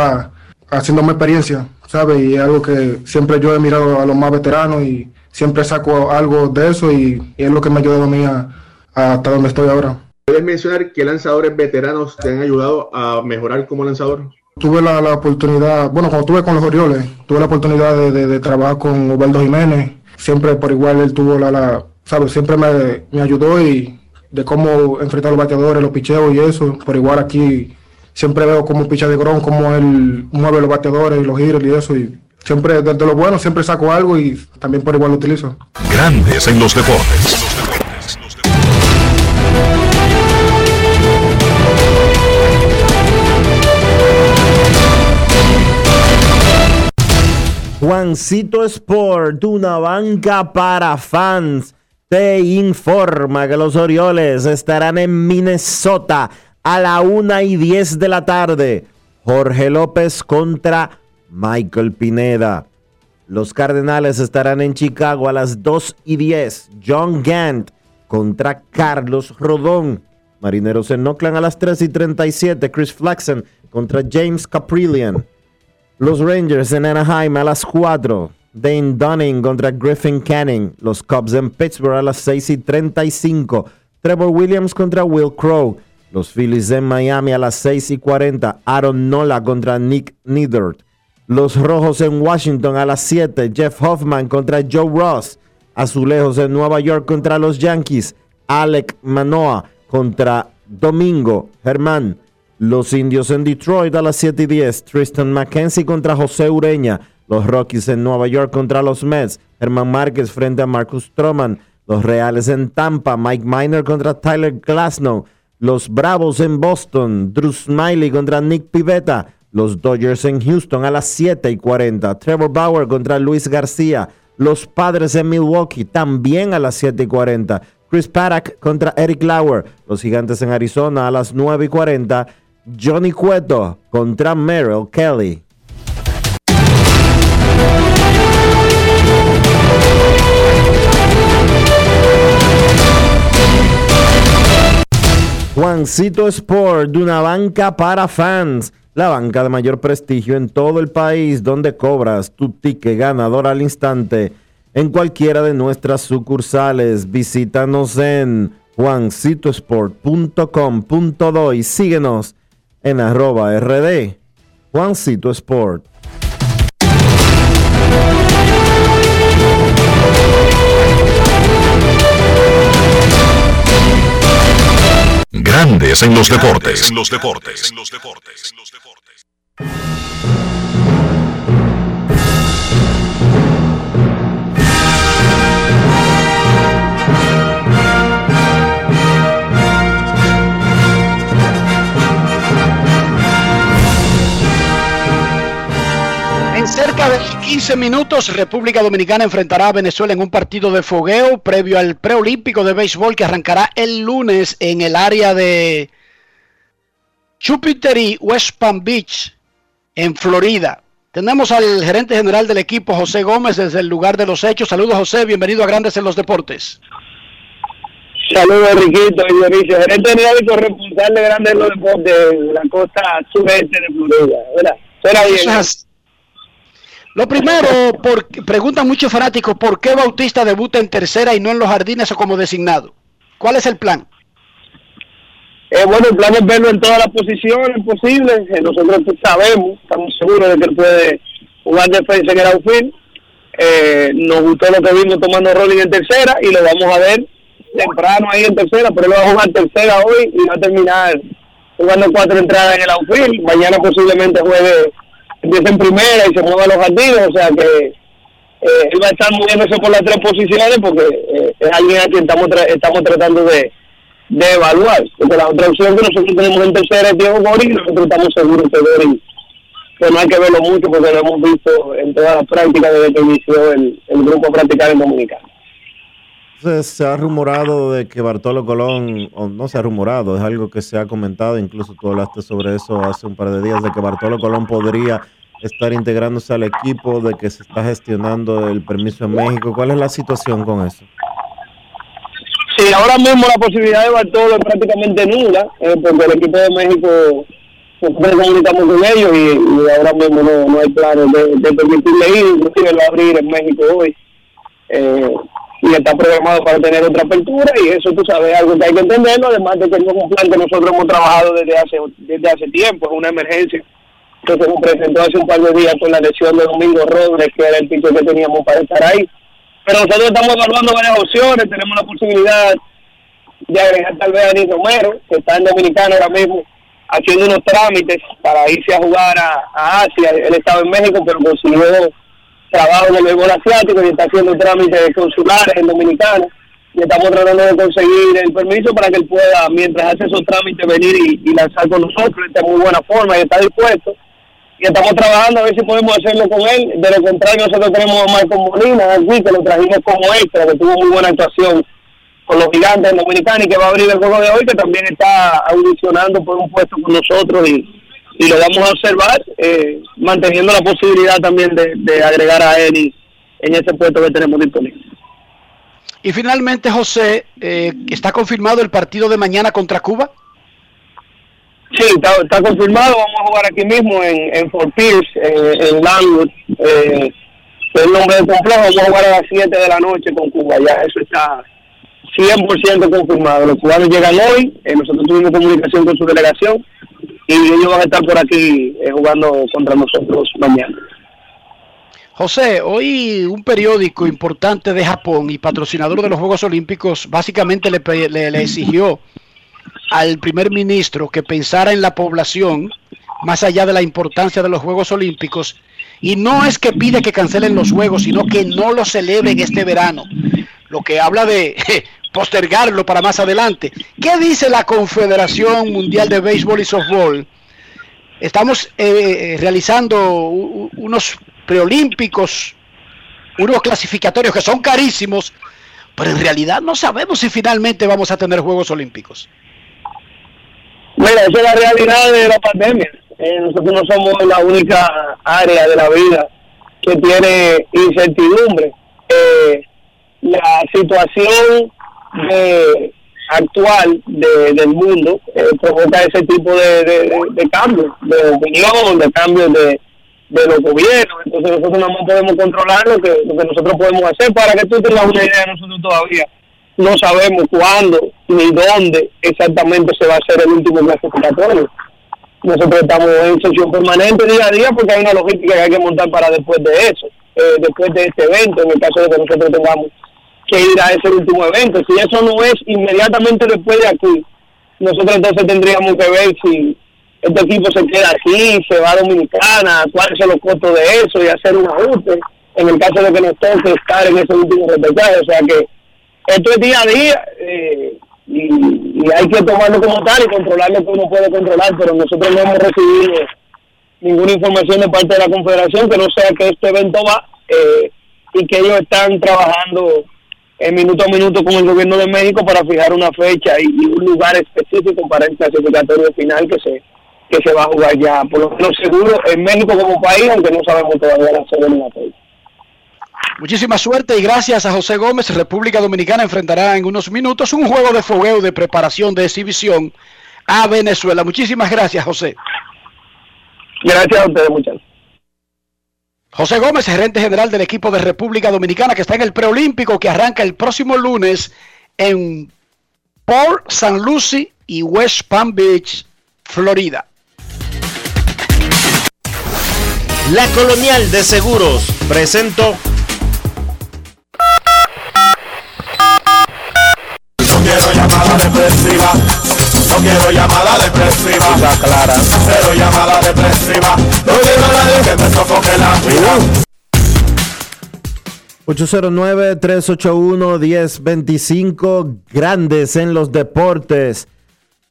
haciendo más experiencia, sabe, y es algo que siempre yo he mirado a los más veteranos y siempre saco algo de eso y, y es lo que me ha ayudado a mí a- a hasta donde estoy ahora. ¿Puedes mencionar qué lanzadores veteranos te han ayudado a mejorar como lanzador? Tuve la, la oportunidad, bueno, cuando estuve con los Orioles, tuve la oportunidad de, de- trabajar con Osvaldo Jiménez. Siempre por igual él tuvo la, la ¿sabes? Siempre me, me ayudó y de cómo enfrentar los bateadores, los picheos y eso. Por igual aquí siempre veo cómo picha de Gron, cómo él mueve los bateadores y los giros y eso. Y siempre, desde lo bueno, siempre saco algo y también por igual lo utilizo. Grandes en los deportes. Juancito Sport, una banca para fans, te informa que los Orioles estarán en Minnesota a la 1 y 10 de la tarde. Jorge López contra Michael Pineda. Los Cardenales estarán en Chicago a las 2 y 10. John Gant contra Carlos Rodón. Marineros en Oakland a las 3 y 37. Chris Flexen contra James Caprillion. Los Rangers en Anaheim a las 4. Dane Dunning contra Griffin Canning. Los Cubs en Pittsburgh a las 6 y 35. Trevor Williams contra Will Crow. Los Phillies en Miami a las 6 y 40. Aaron Nola contra Nick Neidert. Los Rojos en Washington a las 7. Jeff Hoffman contra Joe Ross. Azulejos en Nueva York contra los Yankees. Alec Manoa contra Domingo Germán. Los Indios en Detroit a las 7 y 10. Tristan McKenzie contra José Ureña. Los Rockies en Nueva York contra los Mets. Germán Márquez frente a Marcus Stroman. Los Reales en Tampa. Mike Miner contra Tyler Glasnow. Los Bravos en Boston. Drew Smiley contra Nick Pivetta. Los Dodgers en Houston a las 7 y 40. Trevor Bauer contra Luis García. Los Padres en Milwaukee también a las 7 y 40. Chris Paddock contra Eric Lauer. Los Gigantes en Arizona a las 9 y 40. Johnny Cueto contra Merrill Kelly. Juancito Sport, de una banca para fans, la banca de mayor prestigio en todo el país, donde cobras tu ticket ganador al instante en cualquiera de nuestras sucursales. Visítanos en juancitosport.com.do y síguenos en arroba rd Juancito Sport. Grandes en los deportes. En los deportes. En los deportes. En cerca de 15 minutos, República Dominicana enfrentará a Venezuela en un partido de fogueo previo al preolímpico de béisbol que arrancará el lunes en el área de Jupiter y West Palm Beach, en Florida. Tenemos al gerente general del equipo, José Gómez, desde el lugar de los hechos. Saludos, José. Bienvenido a Grandes en los Deportes. Saludos, Riquito y Dionisio, gerente general y corresponsal de Grandes en los Deportes de la costa sureste de Florida. ¿verdad? Suena bien. Lo primero, por, preguntan muchos fanáticos, ¿por qué Bautista debuta en tercera y no en los jardines o como designado? ¿Cuál es el plan? Eh, bueno, el plan es verlo en todas las posiciones posibles. Eh, nosotros pues, sabemos, estamos seguros de que él puede jugar defensa en el outfield. Eh, nos gustó lo que vimos tomando rolling en tercera y lo vamos a ver temprano ahí en tercera, pero él va a jugar tercera hoy y va a terminar jugando cuatro entradas en el outfield. Mañana posiblemente juegue, empiece en primera y se mueva a los jardines, o sea que eh, él va a estar moviéndose por las tres posiciones porque eh, es alguien a quien estamos, estamos tratando de, de evaluar. Porque la otra opción que nosotros tenemos en tercera es Diego nosotros estamos seguros que Gori que no hay que verlo mucho porque lo hemos visto en todas las prácticas desde que inició el, grupo practicar en Dominicana. Entonces, se ha rumorado de que Bartolo Colón, o no se ha rumorado, es algo que se ha comentado, incluso tú hablaste sobre eso hace un par de días, de que Bartolo Colón podría estar integrándose al equipo, de que se está gestionando el permiso en México. ¿Cuál es la situación con eso? Sí, ahora mismo la posibilidad de Bartolo es prácticamente nula, eh, porque el equipo de México nosotros comunicamos con ellos y, ahora mismo no, hay planes de, permitirle ir, inclusive lo abrir en México hoy. Eh, y está programado para tener otra apertura y eso tú sabes algo que hay que entenderlo además de que es un plan que nosotros hemos trabajado desde hace desde hace tiempo es una emergencia. Que se nos presentó hace un par de días con la lesión de Domingo Robles que era el pico que teníamos para estar ahí. Pero nosotros estamos evaluando varias opciones tenemos la posibilidad de agregar tal vez a Nino Romero que está en Dominicano ahora mismo haciendo unos trámites para irse a jugar a, a Asia. Él estaba en México pero consiguió trabajo en el béisbol asiático y está haciendo trámites consulares en Dominicana y estamos tratando de conseguir el permiso para que él pueda, mientras hace esos trámites, venir y, lanzar con nosotros. Está en muy buena forma y está dispuesto. Y estamos trabajando a ver si podemos hacerlo con él. De lo contrario, nosotros tenemos a Marco Molina aquí, que lo trajimos como extra, que tuvo muy buena actuación con los gigantes en Dominicana y que va a abrir el juego de hoy, que también está audicionando por un puesto con nosotros y y lo vamos a observar, eh, manteniendo la posibilidad también de, de agregar a él en ese puesto que tenemos disponible. Y finalmente, José, eh, ¿está confirmado el partido de mañana contra Cuba? Sí, está, está confirmado. Vamos a jugar aquí mismo en, en Fort Pierce, eh, en Langwood. Eh, el nombre del complejo. Vamos a jugar a las 7 de la noche con Cuba. Ya eso está 100% confirmado. Los cubanos llegan hoy. eh, nosotros tuvimos comunicación con su delegación y ellos van a estar por aquí eh, jugando contra nosotros mañana. José, hoy un periódico importante de Japón y patrocinador de los Juegos Olímpicos básicamente le, le- le exigió al primer ministro que pensara en la población más allá de la importancia de los Juegos Olímpicos y no es que pide que cancelen los Juegos, sino que no los celebren este verano, lo que habla de postergarlo para más adelante. ¿Qué dice la Confederación Mundial de Béisbol y Softball? Estamos eh, realizando u- u- unos preolímpicos, unos clasificatorios que son carísimos, pero en realidad no sabemos si finalmente vamos a tener Juegos Olímpicos. Mira, esa es la realidad de la pandemia. Eh, nosotros no somos la única área de la vida que tiene incertidumbre. Eh, la situación de- actual de- del mundo eh, provoca ese tipo de, de, de- cambios, de opinión, de cambios de, de los gobiernos. Entonces nosotros no podemos controlar lo que, lo que nosotros podemos hacer. Para que tú tengas una idea, nosotros todavía no sabemos cuándo ni dónde exactamente se va a hacer el último clasificatorio. Nosotros estamos en sesión permanente día a día porque hay una logística que hay que montar para después de eso, eh, después de este evento, en el caso de que nosotros tengamos que ir a ese último evento. Si eso no es inmediatamente después de aquí, nosotros entonces tendríamos que ver si este equipo se queda aquí, se va a Dominicana, cuáles son los costos de eso y hacer un ajuste en el caso de que nos toque estar en ese último repechaje. O sea que esto es día a día eh, y, y hay que tomarlo como tal y controlar lo que uno puede controlar, pero nosotros no hemos recibido ninguna información de parte de la Confederación que no sea que este evento va eh, y que ellos están trabajando en minuto a minuto con el gobierno de México para fijar una fecha y, y un lugar específico para el clasificatorio final que se que se va a jugar ya, por lo menos seguro, en México como país, aunque no sabemos todavía la sede ni la fecha. Muchísima suerte y gracias a José Gómez. República Dominicana enfrentará en unos minutos un juego de fogueo de preparación de exhibición a Venezuela. Muchísimas gracias, José. Gracias a ustedes, muchachos. José Gómez, gerente general del equipo de República Dominicana que está en el preolímpico que arranca el próximo lunes en Port St. Lucie y West Palm Beach, Florida. La Colonial de Seguros presentó. No quiero llamada depresiva. No quiero llamada depresiva. clara. Cero llamada depresiva. No quiero a nadie que me sofoque la vida. 809-381-1025, grandes en los deportes,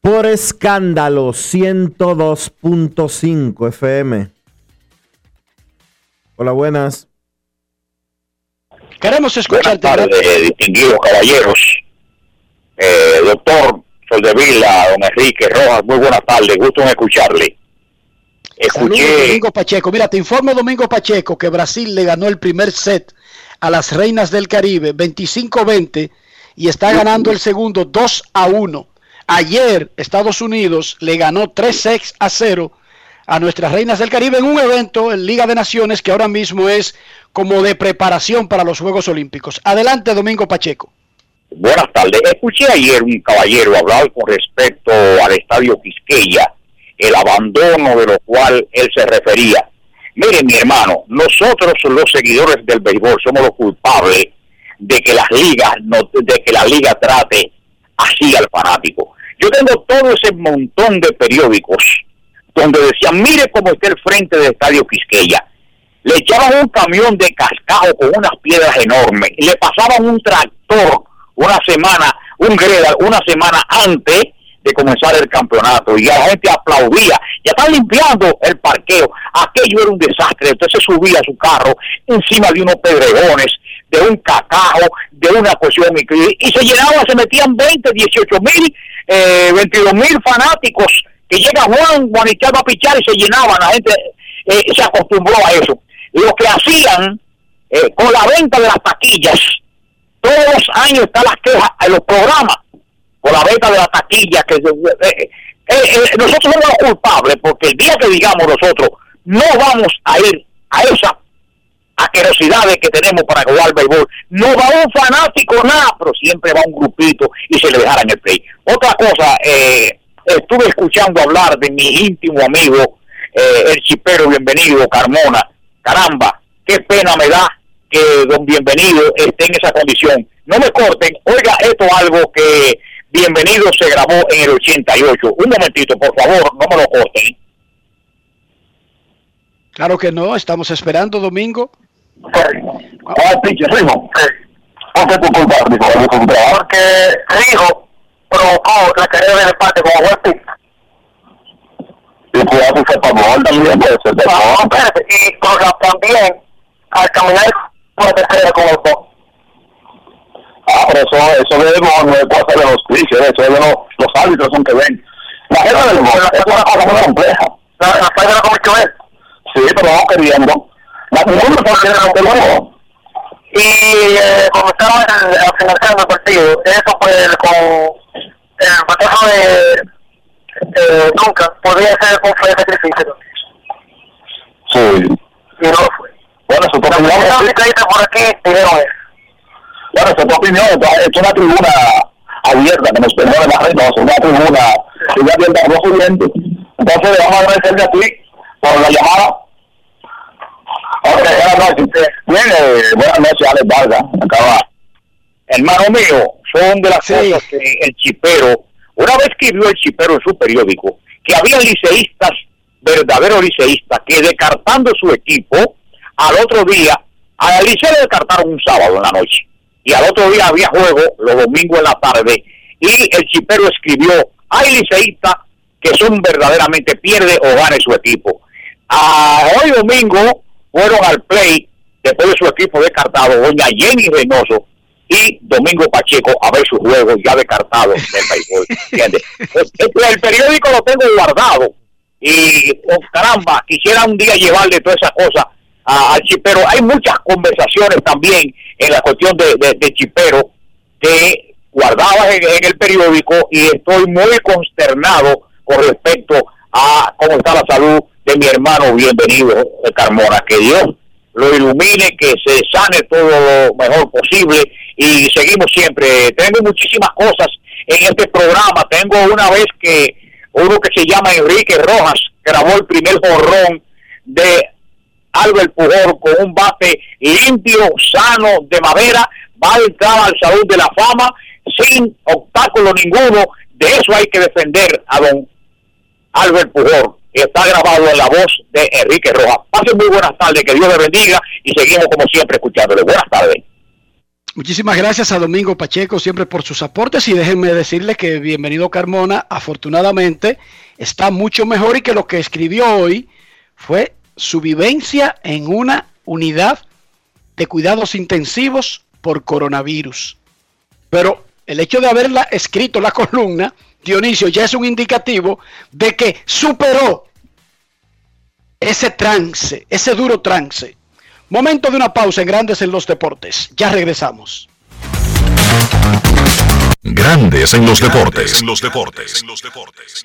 por escándalo 102.5 FM. Hola, buenas. Queremos escucharte. Buenas tardes, distinguidos caballeros. Eh, doctor Soldevila, don Enrique Rojas, muy buenas tardes, gusto en escucharle. Saludos, Escuché, Domingo Pacheco. Mira, te informo, Domingo Pacheco, que Brasil le ganó el primer set a las Reinas del Caribe 25-20 y está ganando el segundo 2 a 1. Ayer Estados Unidos le ganó 3 sets a 0 a nuestras reinas del Caribe en un evento en Liga de Naciones que ahora mismo es como de preparación para los Juegos Olímpicos. Adelante, Domingo Pacheco. Buenas tardes. Escuché ayer un caballero hablar con respecto al estadio Quisqueya, el abandono de lo cual él se refería. Mire, mi hermano, nosotros los seguidores del béisbol somos los culpables de que las ligas no, de que la liga trate así al fanático. Yo tengo todo ese montón de periódicos donde decían, mire cómo está el frente del estadio Quisqueya. Le echaban un camión de cascado con unas piedras enormes y le pasaban un tractor una semana, un greda una semana antes de comenzar el campeonato. Y la gente aplaudía, ya están limpiando el parqueo, aquello era un desastre, entonces subía su carro encima de unos pedregones, de un cacao, de una cuestión y se llenaba, se metían 20, 18 mil, eh, 22 mil fanáticos que llega Juan, Juanichal a pichar y se llenaban, la gente eh, se acostumbró a eso. Lo que hacían eh, con la venta de las taquillas, todos los años están las quejas en los programas por la venta de la taquilla que eh, nosotros somos los culpables porque el día que digamos nosotros no vamos a ir a esas asquerosidades que tenemos para jugar béisbol no va un fanático nada pero siempre va un grupito y se le dejarán el play otra cosa eh, estuve escuchando hablar de mi íntimo amigo, eh, el chipero bienvenido, Carmona. Caramba, qué pena me da que don Bienvenido esté en esa condición. No me corten, oiga esto algo que Bienvenido se grabó en el 88. Un momentito, por favor, no me lo corten. Claro que no, estamos esperando, Domingo. Ah, pinche, Rijo. Porque tu culpa, porque Rijo provocó la carrera del empate como buen pista. Y cuidado se favor también puede ser espérate, y con la, también al caminar la tercera con el. Ah, pero eso, eso de no, no es cosa de los juicios, eso es de los, los árbitros son que ven. La regla del gol es una cosa muy compleja. La, la regla como es. Sí, pero vamos queriendo. La segunda porque era lo que y eh, como estaba al finalizando el partido, eso fue con el batazo de eh, nunca podría ser un fue sacrificio. Sí. Y no fue. Bueno, su opinión. Por aquí, es. Bueno, su opinión, es una tribuna abierta, que nos perdone la es una tribuna, una abierta no subiendo. Entonces, le vamos a agradecerle a ti por la llamada. Ok, buenas noches. Bien, eh, buenas noches, Alex Vargas. Acaba. Hermano mío, son de las cosas que el chipero, una vez que vio el chipero en su periódico, que había liceístas, verdaderos liceístas, que descartando su equipo, al otro día, a la liceo le descartaron un sábado en la noche, y al otro día había juego los domingos en la tarde, y el chipero escribió, hay liceístas que son verdaderamente pierde o gane su equipo. A hoy domingo fueron al play, después de su equipo descartado, doña Jenny Reynoso, y Domingo Pacheco a ver sus juegos ya descartados del béisbol. el periódico lo tengo guardado y oh, caramba, quisiera un día llevarle toda esa al chipero. Hay muchas conversaciones también en la cuestión de, de, chipero que guardaba en, el periódico y estoy muy consternado con respecto a cómo está la salud de mi hermano bienvenido Carmona. Que Dios lo ilumine, que se sane todo lo mejor posible y seguimos siempre. Tengo muchísimas cosas en este programa. Tengo una vez que uno que se llama Enrique Rojas grabó el primer jorrón de Albert Pujol con un bate limpio, sano, de madera, va a entrar al Salud de la Fama sin obstáculo ninguno. De eso hay que defender a don Albert Pujol. Está grabado en la voz de Enrique Rojas. Pasen muy buenas tardes, que Dios le bendiga y seguimos como siempre escuchándole. Buenas tardes. Muchísimas gracias a Domingo Pacheco siempre por sus aportes y déjenme decirle que bienvenido Carmona, afortunadamente está mucho mejor y que lo que escribió hoy fue su vivencia en una unidad de cuidados intensivos por coronavirus. Pero el hecho de haberla escrito la columna, Dionisio, ya es un indicativo de que superó ese trance, ese duro trance Momento de una pausa en Grandes en los Deportes. Ya regresamos. Grandes en los deportes. En los deportes. En los deportes.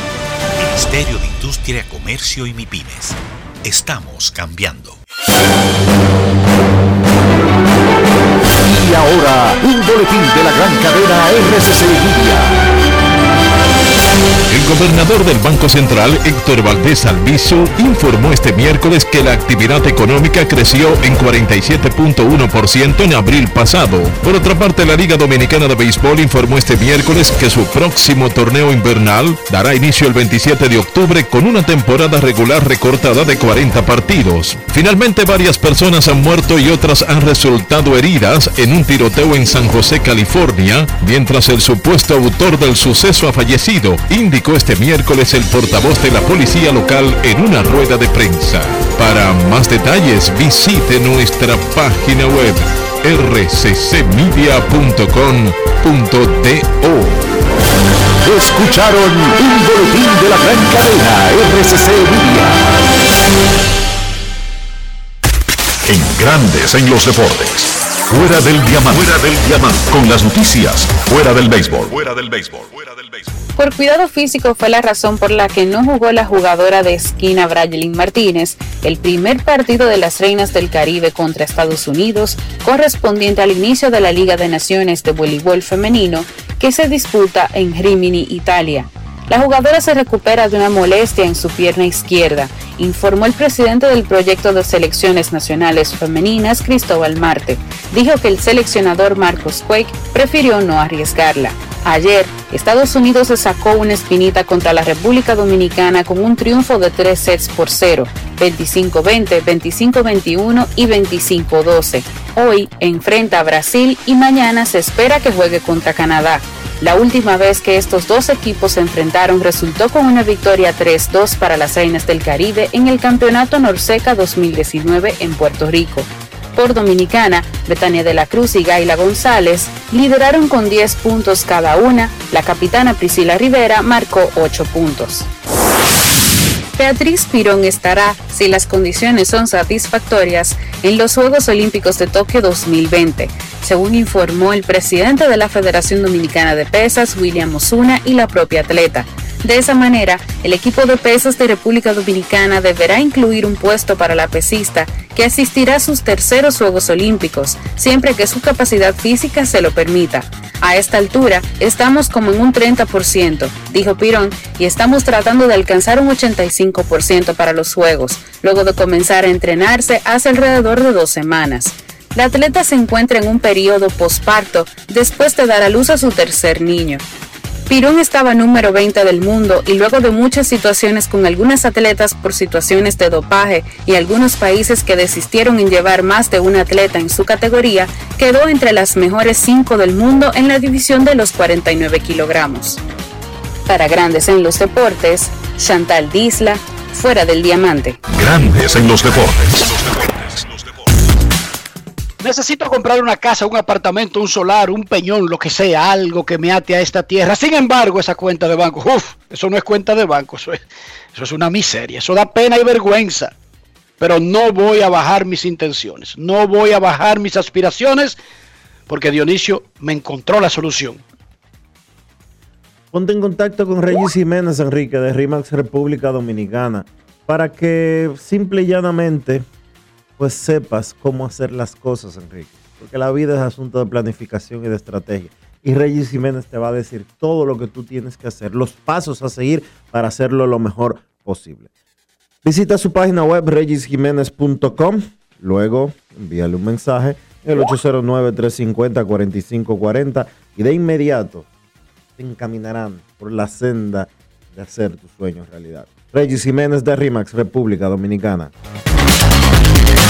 Ministerio de Industria, Comercio y MIPIMES. Estamos cambiando. Y ahora, un boletín de la gran cadena RCC Media. El gobernador del Banco Central, Héctor Valdés Alviso, informó este miércoles que la actividad económica creció en 47.1% en abril pasado. Por otra parte, la Liga Dominicana de Béisbol informó este miércoles que su próximo torneo invernal dará inicio el 27 de octubre con una temporada regular recortada de 40 partidos. Finalmente, varias personas han muerto y otras han resultado heridas en un tiroteo en San José, California, mientras el supuesto autor del suceso ha fallecido, indicó este miércoles el portavoz de la policía local en una rueda de prensa. Para más detalles visite nuestra página web rccmedia.com.do. Escucharon un boletín de la gran cadena RCC Media. En grandes en los deportes. Fuera del diamante. Fuera del diamante. Con las noticias. Fuera del béisbol. Fuera del béisbol. Por cuidado físico fue la razón por la que no jugó la jugadora de esquina Brayelin Martínez el primer partido de las Reinas del Caribe contra Estados Unidos, correspondiente al inicio de la Liga de Naciones de Voleibol Femenino, que se disputa en Rimini, Italia. La jugadora se recupera de una molestia en su pierna izquierda, informó el presidente del proyecto de selecciones nacionales femeninas, Cristóbal Marte. Dijo que el seleccionador Marcos Quake prefirió no arriesgarla. Ayer, Estados Unidos se sacó una espinita contra la República Dominicana con un triunfo de tres sets por cero, 25-20, 25-21 y 25-12. Hoy enfrenta a Brasil y mañana se espera que juegue contra Canadá. La última vez que estos dos equipos se enfrentaron resultó con una victoria 3-2 para las Reinas del Caribe en el Campeonato Norseca 2019 en Puerto Rico por Dominicana, Betania de la Cruz y Gaila González lideraron con 10 puntos cada una. La capitana Priscila Rivera marcó 8 puntos. Beatriz Pirón estará, si las condiciones son satisfactorias, en los Juegos Olímpicos de Tokio 2020, según informó el presidente de la Federación Dominicana de Pesas, William Osuna, y la propia atleta. De esa manera, el equipo de pesas de República Dominicana deberá incluir un puesto para la pesista que asistirá a sus terceros Juegos Olímpicos, siempre que su capacidad física se lo permita. A esta altura, estamos como en un 30%, dijo Pirón, y estamos tratando de alcanzar un 85% para los Juegos, luego de comenzar a entrenarse hace alrededor de dos semanas. La atleta se encuentra en un periodo posparto después de dar a luz a su tercer niño. Pirón estaba número 20 del mundo y luego de muchas situaciones con algunas atletas por situaciones de dopaje y algunos países que desistieron en llevar más de un atleta en su categoría, quedó entre las mejores 5 del mundo en la división de los 49 kilogramos. Para Grandes en los Deportes, Chantal Disla, fuera del diamante. Grandes en los deportes. Necesito comprar una casa, un apartamento, un solar, un peñón, lo que sea, algo que me ate a esta tierra. Sin embargo, esa cuenta de banco, uff, eso no es cuenta de banco, eso es, eso es una miseria, eso da pena y vergüenza. Pero no voy a bajar mis intenciones, no voy a bajar mis aspiraciones, porque Dionisio me encontró la solución. Ponte en contacto con Reyes Jiménez Enrique de RIMAX República Dominicana para que simple y llanamente pues sepas cómo hacer las cosas, Enrique. Porque la vida es asunto de planificación y de estrategia. Y Reyes Jiménez te va a decir todo lo que tú tienes que hacer, los pasos a seguir para hacerlo lo mejor posible. Visita su página web reyesjiménez.com, luego envíale un mensaje el 809-350-4540 y de inmediato te encaminarán por la senda de hacer tus sueños realidad. Regis Jiménez de RIMAX, República Dominicana.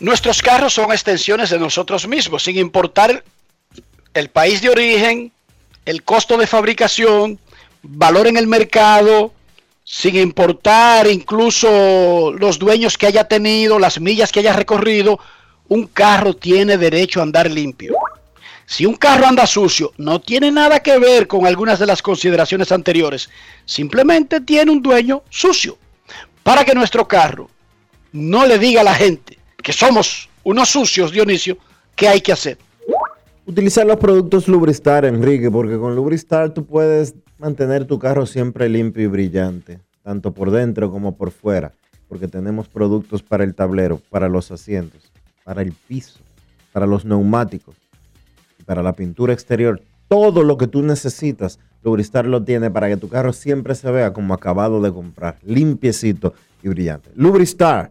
Nuestros carros son extensiones de nosotros mismos, sin importar el país de origen, el costo de fabricación, valor en el mercado, sin importar incluso los dueños que haya tenido, las millas que haya recorrido, un carro tiene derecho a andar limpio. Si un carro anda sucio, no tiene nada que ver con algunas de las consideraciones anteriores. Simplemente tiene un dueño sucio. Para que nuestro carro no le diga a la gente que somos unos sucios, Dionisio, ¿qué hay que hacer? Utilizar los productos Lubristar, Enrique, porque con Lubristar tú puedes mantener tu carro siempre limpio y brillante, tanto por dentro como por fuera, porque tenemos productos para el tablero, para los asientos, para el piso, para los neumáticos, para la pintura exterior. Todo lo que tú necesitas, Lubristar lo tiene para que tu carro siempre se vea como acabado de comprar, limpiecito y brillante. Lubristar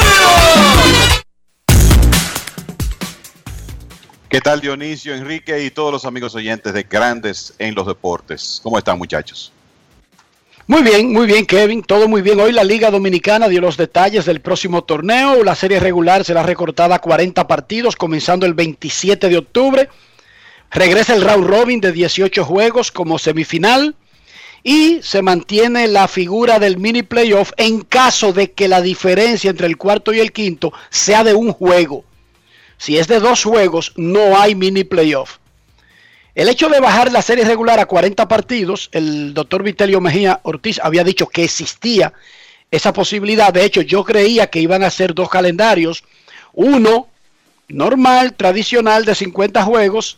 ¿Qué tal Dionisio, Enrique y todos los amigos oyentes de Grandes en los Deportes? ¿Cómo están muchachos? Muy bien, muy bien, Kevin. Todo muy bien. Hoy la Liga Dominicana dio los detalles del próximo torneo. La serie regular será recortada a 40 partidos, comenzando el 27 de octubre. Regresa el round robin de 18 juegos como semifinal. Y se mantiene la figura del mini playoff en caso de que la diferencia entre el cuarto y el quinto sea de un juego. Si es de dos juegos, no hay mini playoff. El hecho de bajar la serie regular a 40 partidos, el doctor Vitelio Mejía Ortiz había dicho que existía esa posibilidad. De hecho, yo creía que iban a ser dos calendarios. Uno normal, tradicional, de 50 juegos,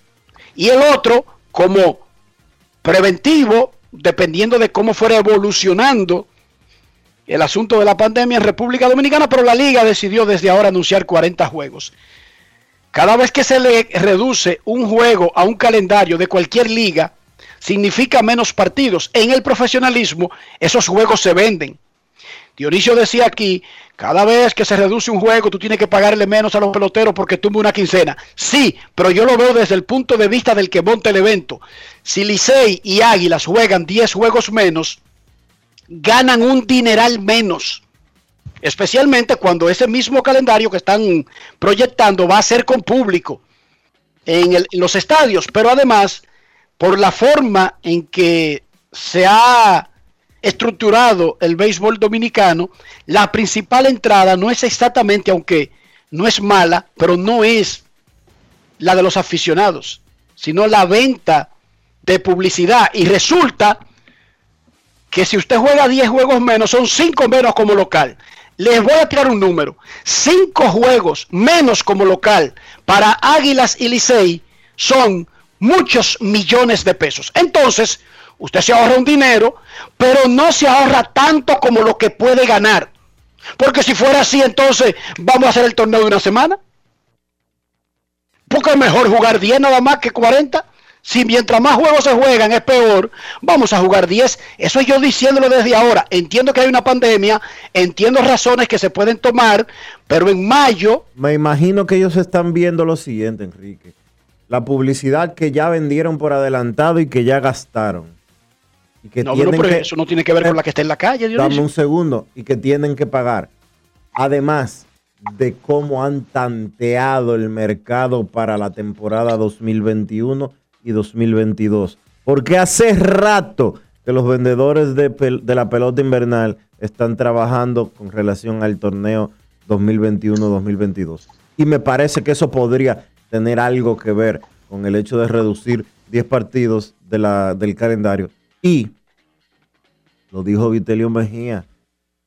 y el otro como preventivo, dependiendo de cómo fuera evolucionando el asunto de la pandemia en República Dominicana, pero la liga decidió desde ahora anunciar 40 juegos. Cada vez que se le reduce un juego a un calendario de cualquier liga, significa menos partidos. En el profesionalismo, esos juegos se venden. Dionisio decía aquí, cada vez que se reduce un juego, tú tienes que pagarle menos a los peloteros porque tumba una quincena. Sí, pero yo lo veo desde el punto de vista del que monta el evento. Si Licey y Águilas juegan 10 juegos menos, ganan un dineral menos especialmente cuando ese mismo calendario que están proyectando va a ser con público en, los estadios, pero además por la forma en que se ha estructurado el béisbol dominicano, la principal entrada no es exactamente, aunque no es mala, pero no es la de los aficionados, sino la venta de publicidad. Y resulta que si usted juega 10 juegos menos, son 5 menos como local. Les voy a tirar un número. Cinco juegos menos como local para Águilas y Licey son muchos millones de pesos. Entonces, usted se ahorra un dinero, pero no se ahorra tanto como lo que puede ganar. Porque si fuera así, entonces vamos a hacer el torneo de una semana. Porque es mejor jugar 10 nada más que 40. Si mientras más juegos se juegan es peor, vamos a jugar 10. Eso es yo diciéndolo desde ahora. Entiendo que hay una pandemia, entiendo razones que se pueden tomar, pero en mayo... Me imagino que ellos están viendo lo siguiente, Enrique. La publicidad que ya vendieron por adelantado y que ya gastaron. Y que no, pero eso no tiene que ver con la que está en la calle. Dame un segundo. Y que tienen que pagar. Además de cómo han tanteado el mercado para la temporada 2021 y 2022. Porque hace rato que los vendedores de, de la pelota invernal están trabajando con relación al torneo 2021-2022. Y me parece que eso podría tener algo que ver con el hecho de reducir 10 partidos de la, del calendario. Y lo dijo Vitelio Mejía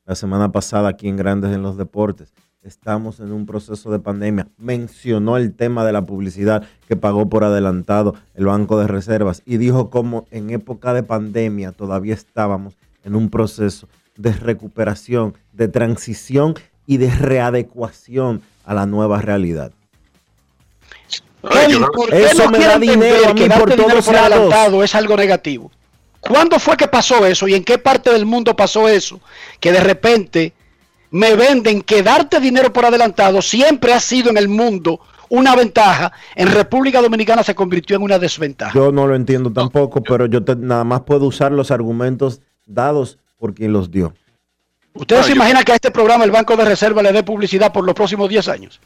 la semana pasada aquí en Grandes en los Deportes estamos en un proceso de pandemia. Mencionó el tema de la publicidad que pagó por adelantado el Banco de Reservas y dijo cómo en época de pandemia todavía estábamos en un proceso de recuperación, de transición y de readecuación a la nueva realidad. eso me da dinero a mí por todos adelantado es algo negativo. ¿Cuándo fue que pasó eso y en qué parte del mundo pasó eso? Que de repente me venden que darte dinero por adelantado siempre ha sido en el mundo una ventaja, en República Dominicana se convirtió en una desventaja. Yo no lo entiendo tampoco, pero yo nada más puedo usar los argumentos dados por quien los dio. ¿Ustedes se imaginan que a este programa el Banco de Reserva le dé publicidad por los próximos 10 años?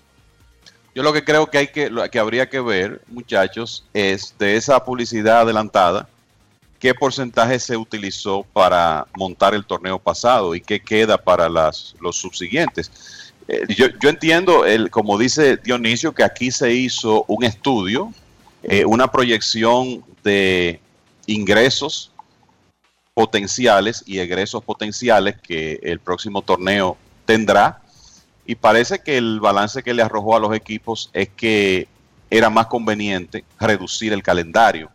Yo lo que creo que hay que, que habría que ver, muchachos, es de esa publicidad adelantada, qué porcentaje se utilizó para montar el torneo pasado y qué queda para las, los subsiguientes. Eh, yo, entiendo, el, como dice Dionisio, que aquí se hizo un estudio, eh, una proyección de ingresos potenciales y egresos potenciales que el próximo torneo tendrá. Y parece que el balance que le arrojó a los equipos es que era más conveniente reducir el calendario.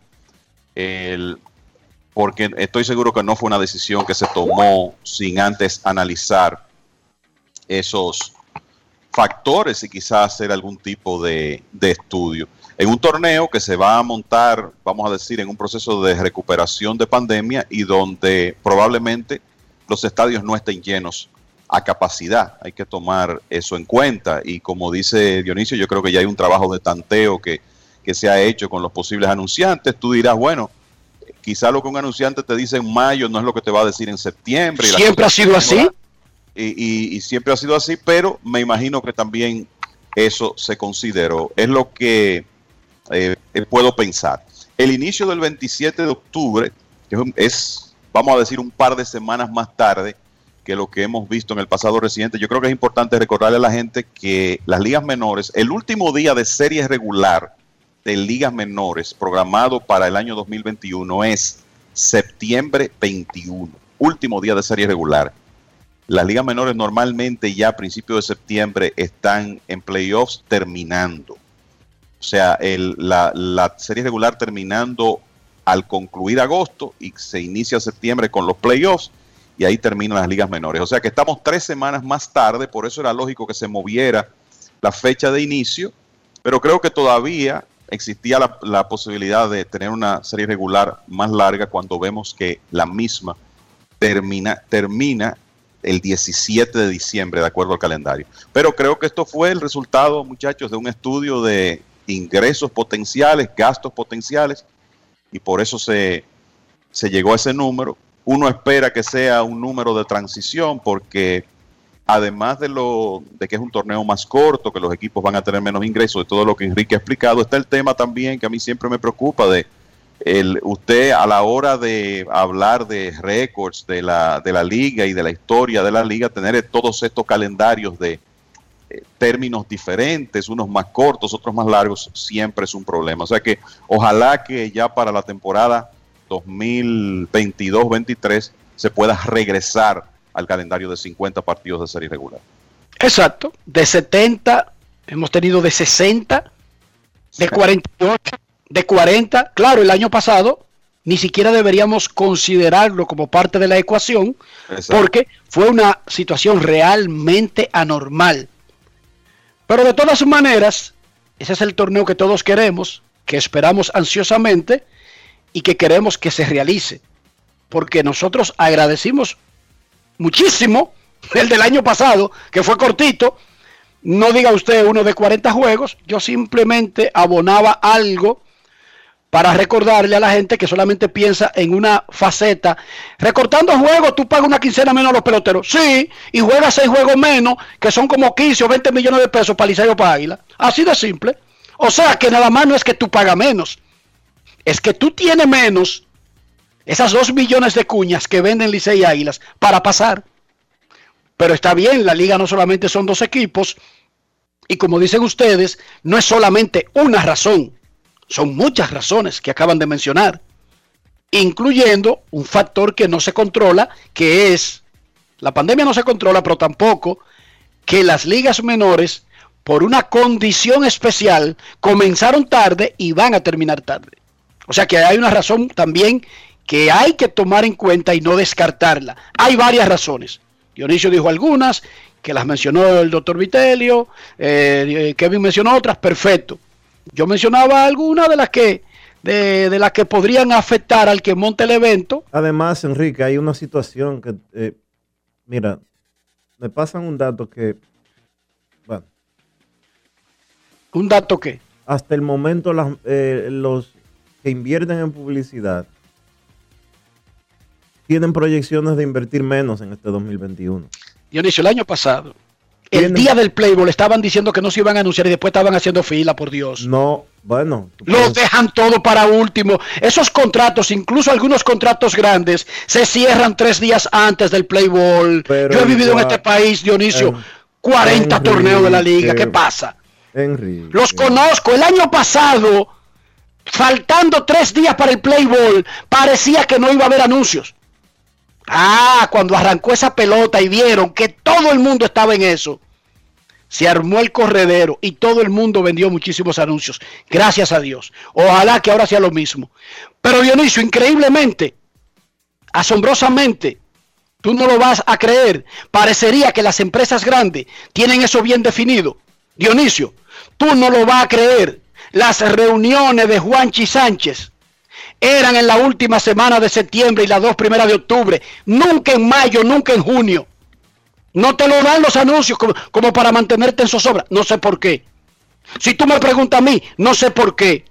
El, porque estoy seguro que no fue una decisión que se tomó sin antes analizar esos factores y quizás hacer algún tipo de, estudio. En un torneo que se va a montar, vamos a decir, en un proceso de recuperación de pandemia y donde probablemente los estadios no estén llenos a capacidad. Hay que tomar eso en cuenta. Y como dice Dionisio, yo creo que ya hay un trabajo de tanteo que, que se ha hecho con los posibles anunciantes. Tú dirás, bueno, quizá lo que un anunciante te dice en mayo no es lo que te va a decir en septiembre. y ¿Siempre ha sido así? Y, y- y siempre ha sido así, pero me imagino que también eso se consideró. Es lo que eh, puedo pensar. El inicio del 27 de octubre es, vamos a decir, un par de semanas más tarde que lo que hemos visto en el pasado reciente. Yo creo que es importante recordarle a la gente que las ligas menores, el último día de serie regular de ligas menores programado para el año 2021 es septiembre 21, último día de serie regular. Las ligas menores normalmente ya a principios de septiembre están en playoffs terminando. O sea, el- la, la serie regular terminando al concluir agosto y se inicia septiembre con los playoffs y ahí terminan las ligas menores. O sea que estamos tres semanas más tarde, por eso era lógico que se moviera la fecha de inicio, pero creo que todavía existía la, posibilidad de tener una serie regular más larga cuando vemos que la misma termina, termina el 17 de diciembre, de acuerdo al calendario. Pero creo que esto fue el resultado, muchachos, de un estudio de ingresos potenciales, gastos potenciales, y por eso se, se llegó a ese número. Uno espera que sea un número de transición porque además de lo de que es un torneo más corto, que los equipos van a tener menos ingresos, de todo lo que Enrique ha explicado, está el tema también que a mí siempre me preocupa de el, usted a la hora de hablar de récords de la, de la liga y de la historia de la liga, tener todos estos calendarios de eh, términos diferentes, unos más cortos, otros más largos, siempre es un problema. O sea que ojalá que ya para la temporada 2022-23 se pueda regresar al calendario de 50 partidos de serie regular. Exacto. De 70, hemos tenido de 60, de 48, de 40. Claro, el año pasado ni siquiera deberíamos considerarlo como parte de la ecuación porque fue una situación realmente anormal. Pero de todas maneras, ese es el torneo que todos queremos, que esperamos ansiosamente y que queremos que se realice. Porque nosotros agradecimos muchísimo el del año pasado, que fue cortito. No diga usted uno de 40 juegos, yo simplemente abonaba algo para recordarle a la gente que solamente piensa en una faceta. Recortando juegos, tú pagas una quincena menos a los peloteros. Sí, y juegas seis juegos menos, que son como 15 o 20 millones de pesos para Liceo o para Águila. Así de simple. O sea que nada más no es que tú pagas menos, es que tú tienes menos esas dos millones de cuñas que venden Licey y Águilas para pasar. Pero está bien, la liga no solamente son dos equipos, y como dicen ustedes, no es solamente una razón, son muchas razones que acaban de mencionar, incluyendo un factor que no se controla, que es, la pandemia no se controla, pero tampoco que las ligas menores, por una condición especial, comenzaron tarde y van a terminar tarde. O sea que hay una razón también que hay que tomar en cuenta y no descartarla. Hay varias razones. Dionisio dijo algunas, que las mencionó el doctor Vitelio, eh, Kevin mencionó otras, perfecto. Yo mencionaba algunas de las que de, de las que podrían afectar al que monte el evento. Además, Enrique, hay una situación que, eh, mira, me pasan un dato que, bueno. ¿Un dato qué? Hasta el momento las, eh, los que invierten en publicidad tienen proyecciones de invertir menos en este 2021. Dionisio, el año pasado, el día del Playboy estaban diciendo que no se iban a anunciar y después estaban haciendo fila, por Dios. No, bueno. Los dejan todo para último. Esos contratos, incluso algunos contratos grandes, se cierran tres días antes del Playboy. Pero Yo he vivido en este país, Dionisio, En- 40 Enrique, torneos de la liga. ¿Qué pasa? Enrique. Los conozco. El año pasado, faltando tres días para el Playboy, parecía que no iba a haber anuncios. Ah, cuando arrancó esa pelota y vieron que todo el mundo estaba en eso, se armó el corredero y todo el mundo vendió muchísimos anuncios. Gracias a Dios. Ojalá que ahora sea lo mismo. Pero Dionisio, increíblemente, asombrosamente, tú no lo vas a creer. Parecería que las empresas grandes tienen eso bien definido. Dionisio, tú no lo vas a creer. Las reuniones de Juanchi Sánchez eran en la última semana de septiembre y las dos primeras de octubre. Nunca en mayo, nunca en junio. No te lo dan los anuncios como, para mantenerte en zozobra. No sé por qué. Si tú me preguntas a mí, no sé por qué.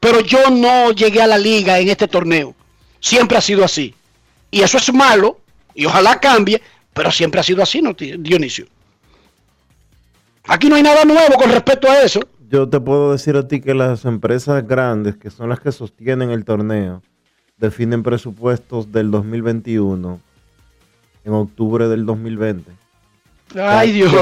pero yo no llegué a la liga en este torneo. Siempre ha sido así. Y eso es malo, y ojalá cambie, pero siempre ha sido así, ¿no, Dionisio? Aquí no hay nada nuevo con respecto a eso. Yo te puedo decir a ti que las empresas grandes, que son las que sostienen el torneo, definen presupuestos del 2021 en octubre del 2020. Ay, Dios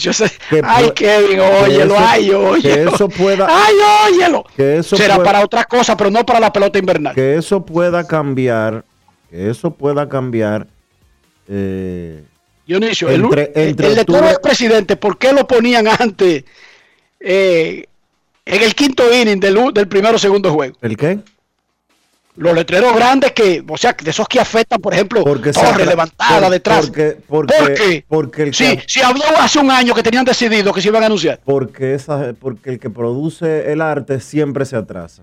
yo sé. ay, Kevin, óyelo, ay, óyelo. Que eso pueda. Ay, óyelo. Que eso Será para otra cosa, pero no para la pelota invernal. Que eso pueda cambiar, que eso pueda cambiar. Eh, Dionisio, entre, el, el, de todo el presidente, ¿por qué lo ponían antes eh, en el quinto inning del, del primero o segundo juego? ¿El qué? los letreros grandes que, o sea, de esos que afectan, por ejemplo, porque torre levantada detrás. Porque, porque, porque el sí, si habló hace un año que tenían decidido que se iban a anunciar. Porque, esa, porque el que produce el arte siempre se atrasa.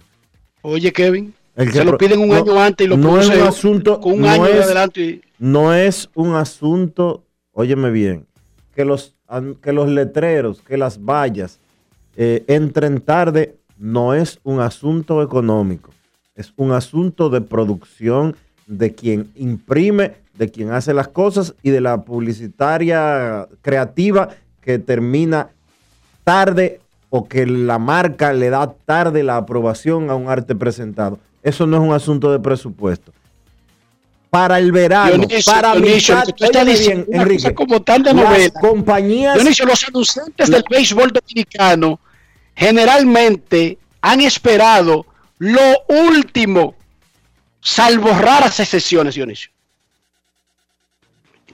Oye, Kevin, se lo piden un año antes y lo no es un asunto, con un año de adelante. No es un asunto, óyeme bien, que los, que los letreros, que las vallas eh, entren tarde, no es un asunto económico es un asunto de producción de quien imprime, de quien hace las cosas y de la publicitaria creativa que termina tarde o que la marca le da tarde la aprobación a un arte presentado. Eso no es un asunto de presupuesto. Para el verano, para mitad, bien, Enrique, como tal de novela. compañías, Dionisio, los anunciantes del béisbol dominicano generalmente han esperado lo último, salvo raras excepciones, Dionisio.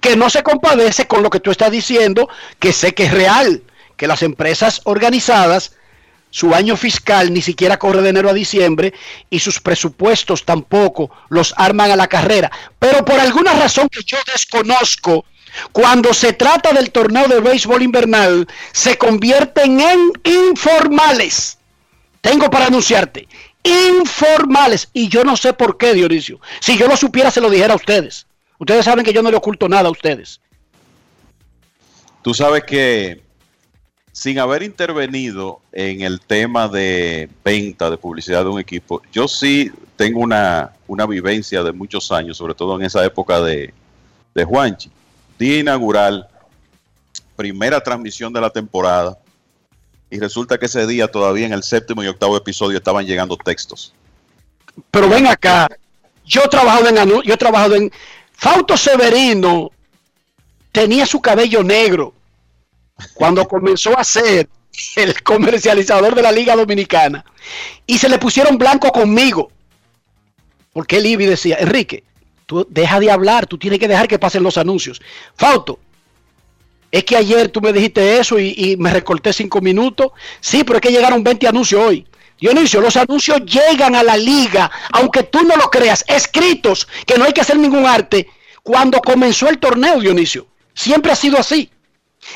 Que no se compadece con lo que tú estás diciendo, que sé que es real, que las empresas organizadas, su año fiscal ni siquiera corre de enero a diciembre y sus presupuestos tampoco los arman a la carrera. Pero por alguna razón que yo desconozco, cuando se trata del torneo de béisbol invernal, se convierten en informales. Tengo para anunciarte informales. Y yo no sé por qué, Dionisio. Si yo lo supiera, se lo dijera a ustedes. Ustedes saben que yo no le oculto nada a ustedes. Tú sabes que sin haber intervenido en el tema de venta, de publicidad de un equipo, yo sí tengo una, una vivencia de muchos años, sobre todo en esa época de, de Juanchi. Día inaugural, primera transmisión de la temporada y resulta que ese día todavía en el séptimo y octavo episodio estaban llegando textos. Pero ven acá, yo he trabajado en yo he trabajado en Fausto Severino tenía su cabello negro cuando comenzó a ser el comercializador de la Liga Dominicana y se le pusieron blanco conmigo. Porque el Ibi decía, Enrique, tú deja de hablar, tú tienes que dejar que pasen los anuncios. Fausto, es que ayer tú me dijiste eso y, me recorté cinco minutos. Sí, pero es que llegaron 20 anuncios hoy. Dionisio, los anuncios llegan a la liga, aunque tú no lo creas, escritos, que no hay que hacer ningún arte. Cuando comenzó el torneo, Dionisio, siempre ha sido así.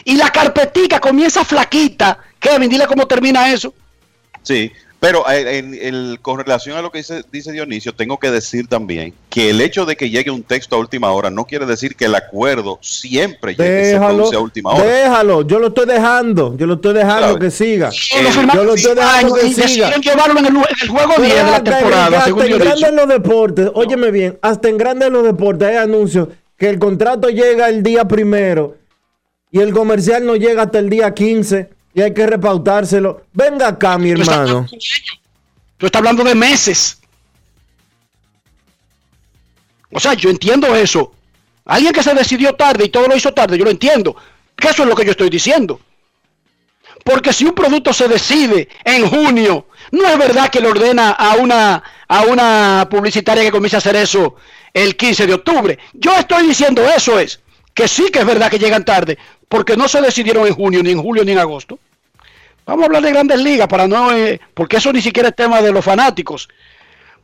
Y la carpetica comienza flaquita. Kevin, dile cómo termina eso. Sí, pero eh, en, con relación a lo que dice, dice, Dionisio, tengo que decir también que el hecho de que llegue un texto a última hora no quiere decir que el acuerdo siempre llegue déjalo, a última hora. Déjalo, yo lo estoy dejando, yo lo estoy dejando que siga. yo lo estoy dejando que siga. llevarlo en el, juego 10 de la temporada, hasta en Grandes los Deportes, óyeme bien, hasta en Grandes los Deportes hay anuncios que el contrato llega el día primero y el comercial no llega hasta el día 15 y hay que repautárselo. Venga acá, mi hermano. Tú estás hablando de meses. O sea, yo entiendo eso. Alguien que se decidió tarde y todo lo hizo tarde, yo lo entiendo. Que eso es lo que yo estoy diciendo. Porque si un producto se decide en junio, no es verdad que le ordena a una, a una publicitaria que comience a hacer eso el 15 de octubre. Yo estoy diciendo eso es, que sí que es verdad que llegan tarde, porque no se decidieron en junio, ni en julio, ni en agosto. Vamos a hablar de grandes ligas para no, eh, porque eso ni siquiera es tema de los fanáticos.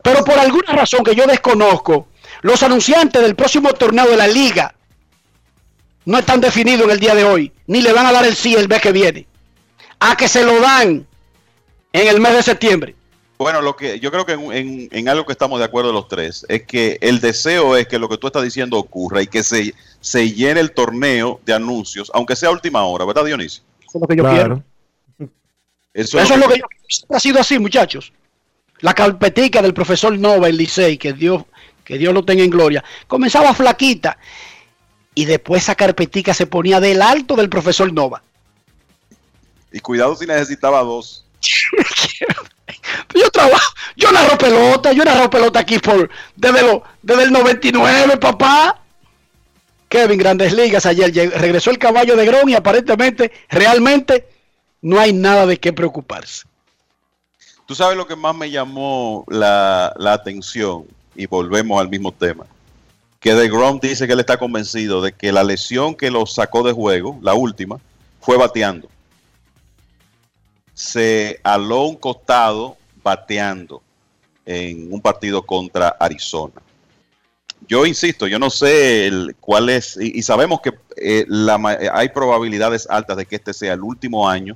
Pero por alguna razón que yo desconozco, los anunciantes del próximo torneo de la liga no están definidos en el día de hoy, ni le van a dar el sí el mes que viene. A que se lo dan en el mes de septiembre. Bueno, lo que yo creo que en, algo que estamos de acuerdo los tres es que el deseo es que lo que tú estás diciendo ocurra y que se, se llene el torneo de anuncios, aunque sea a última hora, ¿verdad, Dionisio? Eso es lo que yo quiero. Eso, es, lo que, yo Ha sido así, muchachos. la carpetica del profesor Nova, el Licey, que Dios, que Dios lo tenga en gloria, comenzaba flaquita y después esa carpetica se ponía del alto del profesor Nova. Y cuidado si necesitaba dos. yo trabajo, yo narro pelota, yo narro pelota aquí por desde, lo, desde el 99, papá. Kevin, Grandes Ligas, ayer regresó el caballo de Gron y aparentemente, realmente, no hay nada de qué preocuparse. Tú sabes lo que más me llamó la, la atención, y volvemos al mismo tema, que de Grom dice que él está convencido de que la lesión que lo sacó de juego, la última, fue bateando. Se aló un costado bateando en un partido contra Arizona. Yo insisto, yo no sé cuál es, y, sabemos que eh, hay probabilidades altas de que este sea el último año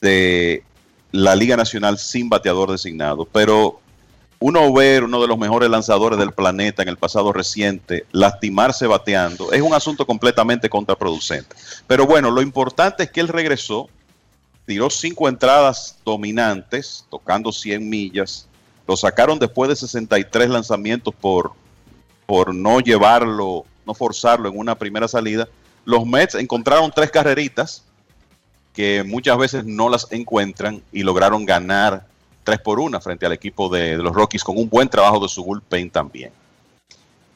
de la Liga Nacional sin bateador designado, pero uno ver uno de los mejores lanzadores del planeta en el pasado reciente lastimarse bateando es un asunto completamente contraproducente. Pero bueno, lo importante es que él regresó, tiró cinco entradas dominantes, tocando 100 millas, lo sacaron después de 63 lanzamientos por, por no llevarlo, no forzarlo en una primera salida. Los Mets encontraron tres carreritas que muchas veces no las encuentran y lograron ganar 3 por 1 frente al equipo de, los Rockies con un buen trabajo de su bullpen también.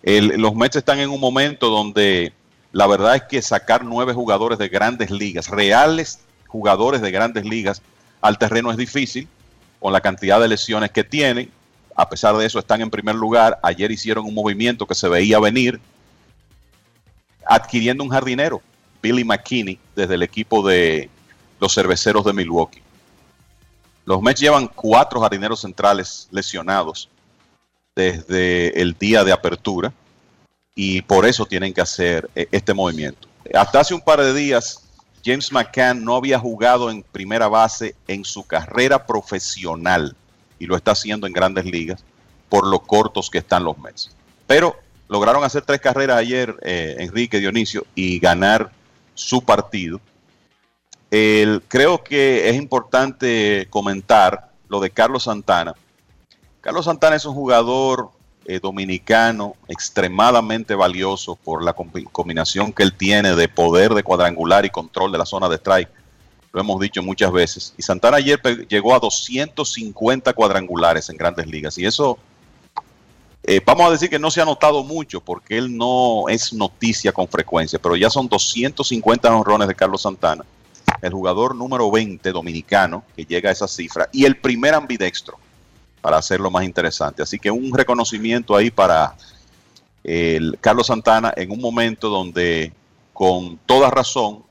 los Mets están en un momento donde la verdad es que sacar nueve jugadores de grandes ligas, reales jugadores de grandes ligas, al terreno es difícil con la cantidad de lesiones que tienen. A pesar de eso, están en primer lugar. Ayer hicieron un movimiento que se veía venir, adquiriendo un jardinero, Billy McKinney, desde el equipo de los cerveceros de Milwaukee. Los Mets llevan cuatro jardineros centrales lesionados desde el día de apertura y por eso tienen que hacer eh, este movimiento. Hasta hace un par de días, James McCann no había jugado en primera base en su carrera profesional y lo está haciendo en grandes ligas por lo cortos que están los Mets. Pero lograron hacer tres carreras ayer, eh, Enrique Dionisio, y ganar su partido creo que es importante comentar lo de Carlos Santana. Carlos Santana es un jugador eh, dominicano extremadamente valioso por la combinación que él tiene de poder de cuadrangular y control de la zona de strike. Lo hemos dicho muchas veces. Y Santana ayer llegó a 250 cuadrangulares en grandes ligas. Y eso, eh, vamos a decir que no se ha notado mucho porque él no es noticia con frecuencia, pero ya son 250 honrones de Carlos Santana el jugador número 20 dominicano que llega a esa cifra y el primer ambidextro para hacerlo más interesante. Así que un reconocimiento ahí para Carlos Santana en un momento donde con toda razón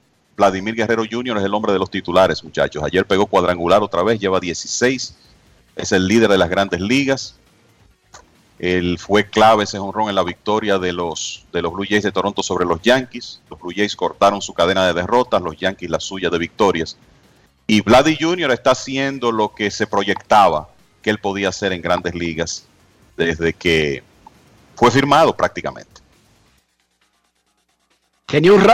Vladimir Guerrero Jr. es el hombre de los titulares, muchachos. Ayer pegó cuadrangular otra vez, lleva 16, es el líder de las grandes ligas. Él fue clave ese honrón en la victoria de los, de los Blue Jays de Toronto sobre los Yankees. Los Blue Jays cortaron su cadena de derrotas, los Yankees la suya de victorias. Y Vladdy Jr. está haciendo lo que se proyectaba que él podía hacer en grandes ligas desde que fue firmado prácticamente.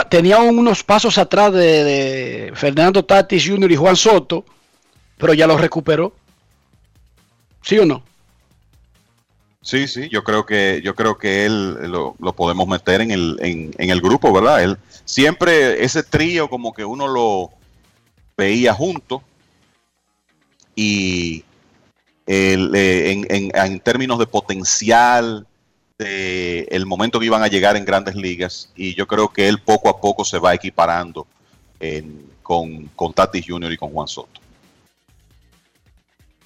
Tenía, unos pasos atrás de, Fernando Tatis Jr. y Juan Soto, pero ya lo recuperó. ¿Sí o no? Sí, sí, yo creo que yo creo que él lo, podemos meter en el, en, el grupo, ¿verdad? Él siempre ese trío como que uno lo veía junto y eh, en, en, términos de potencial, de el momento que iban a llegar en grandes ligas y yo creo que él poco a poco se va equiparando con, con Tatis Jr. y con Juan Soto.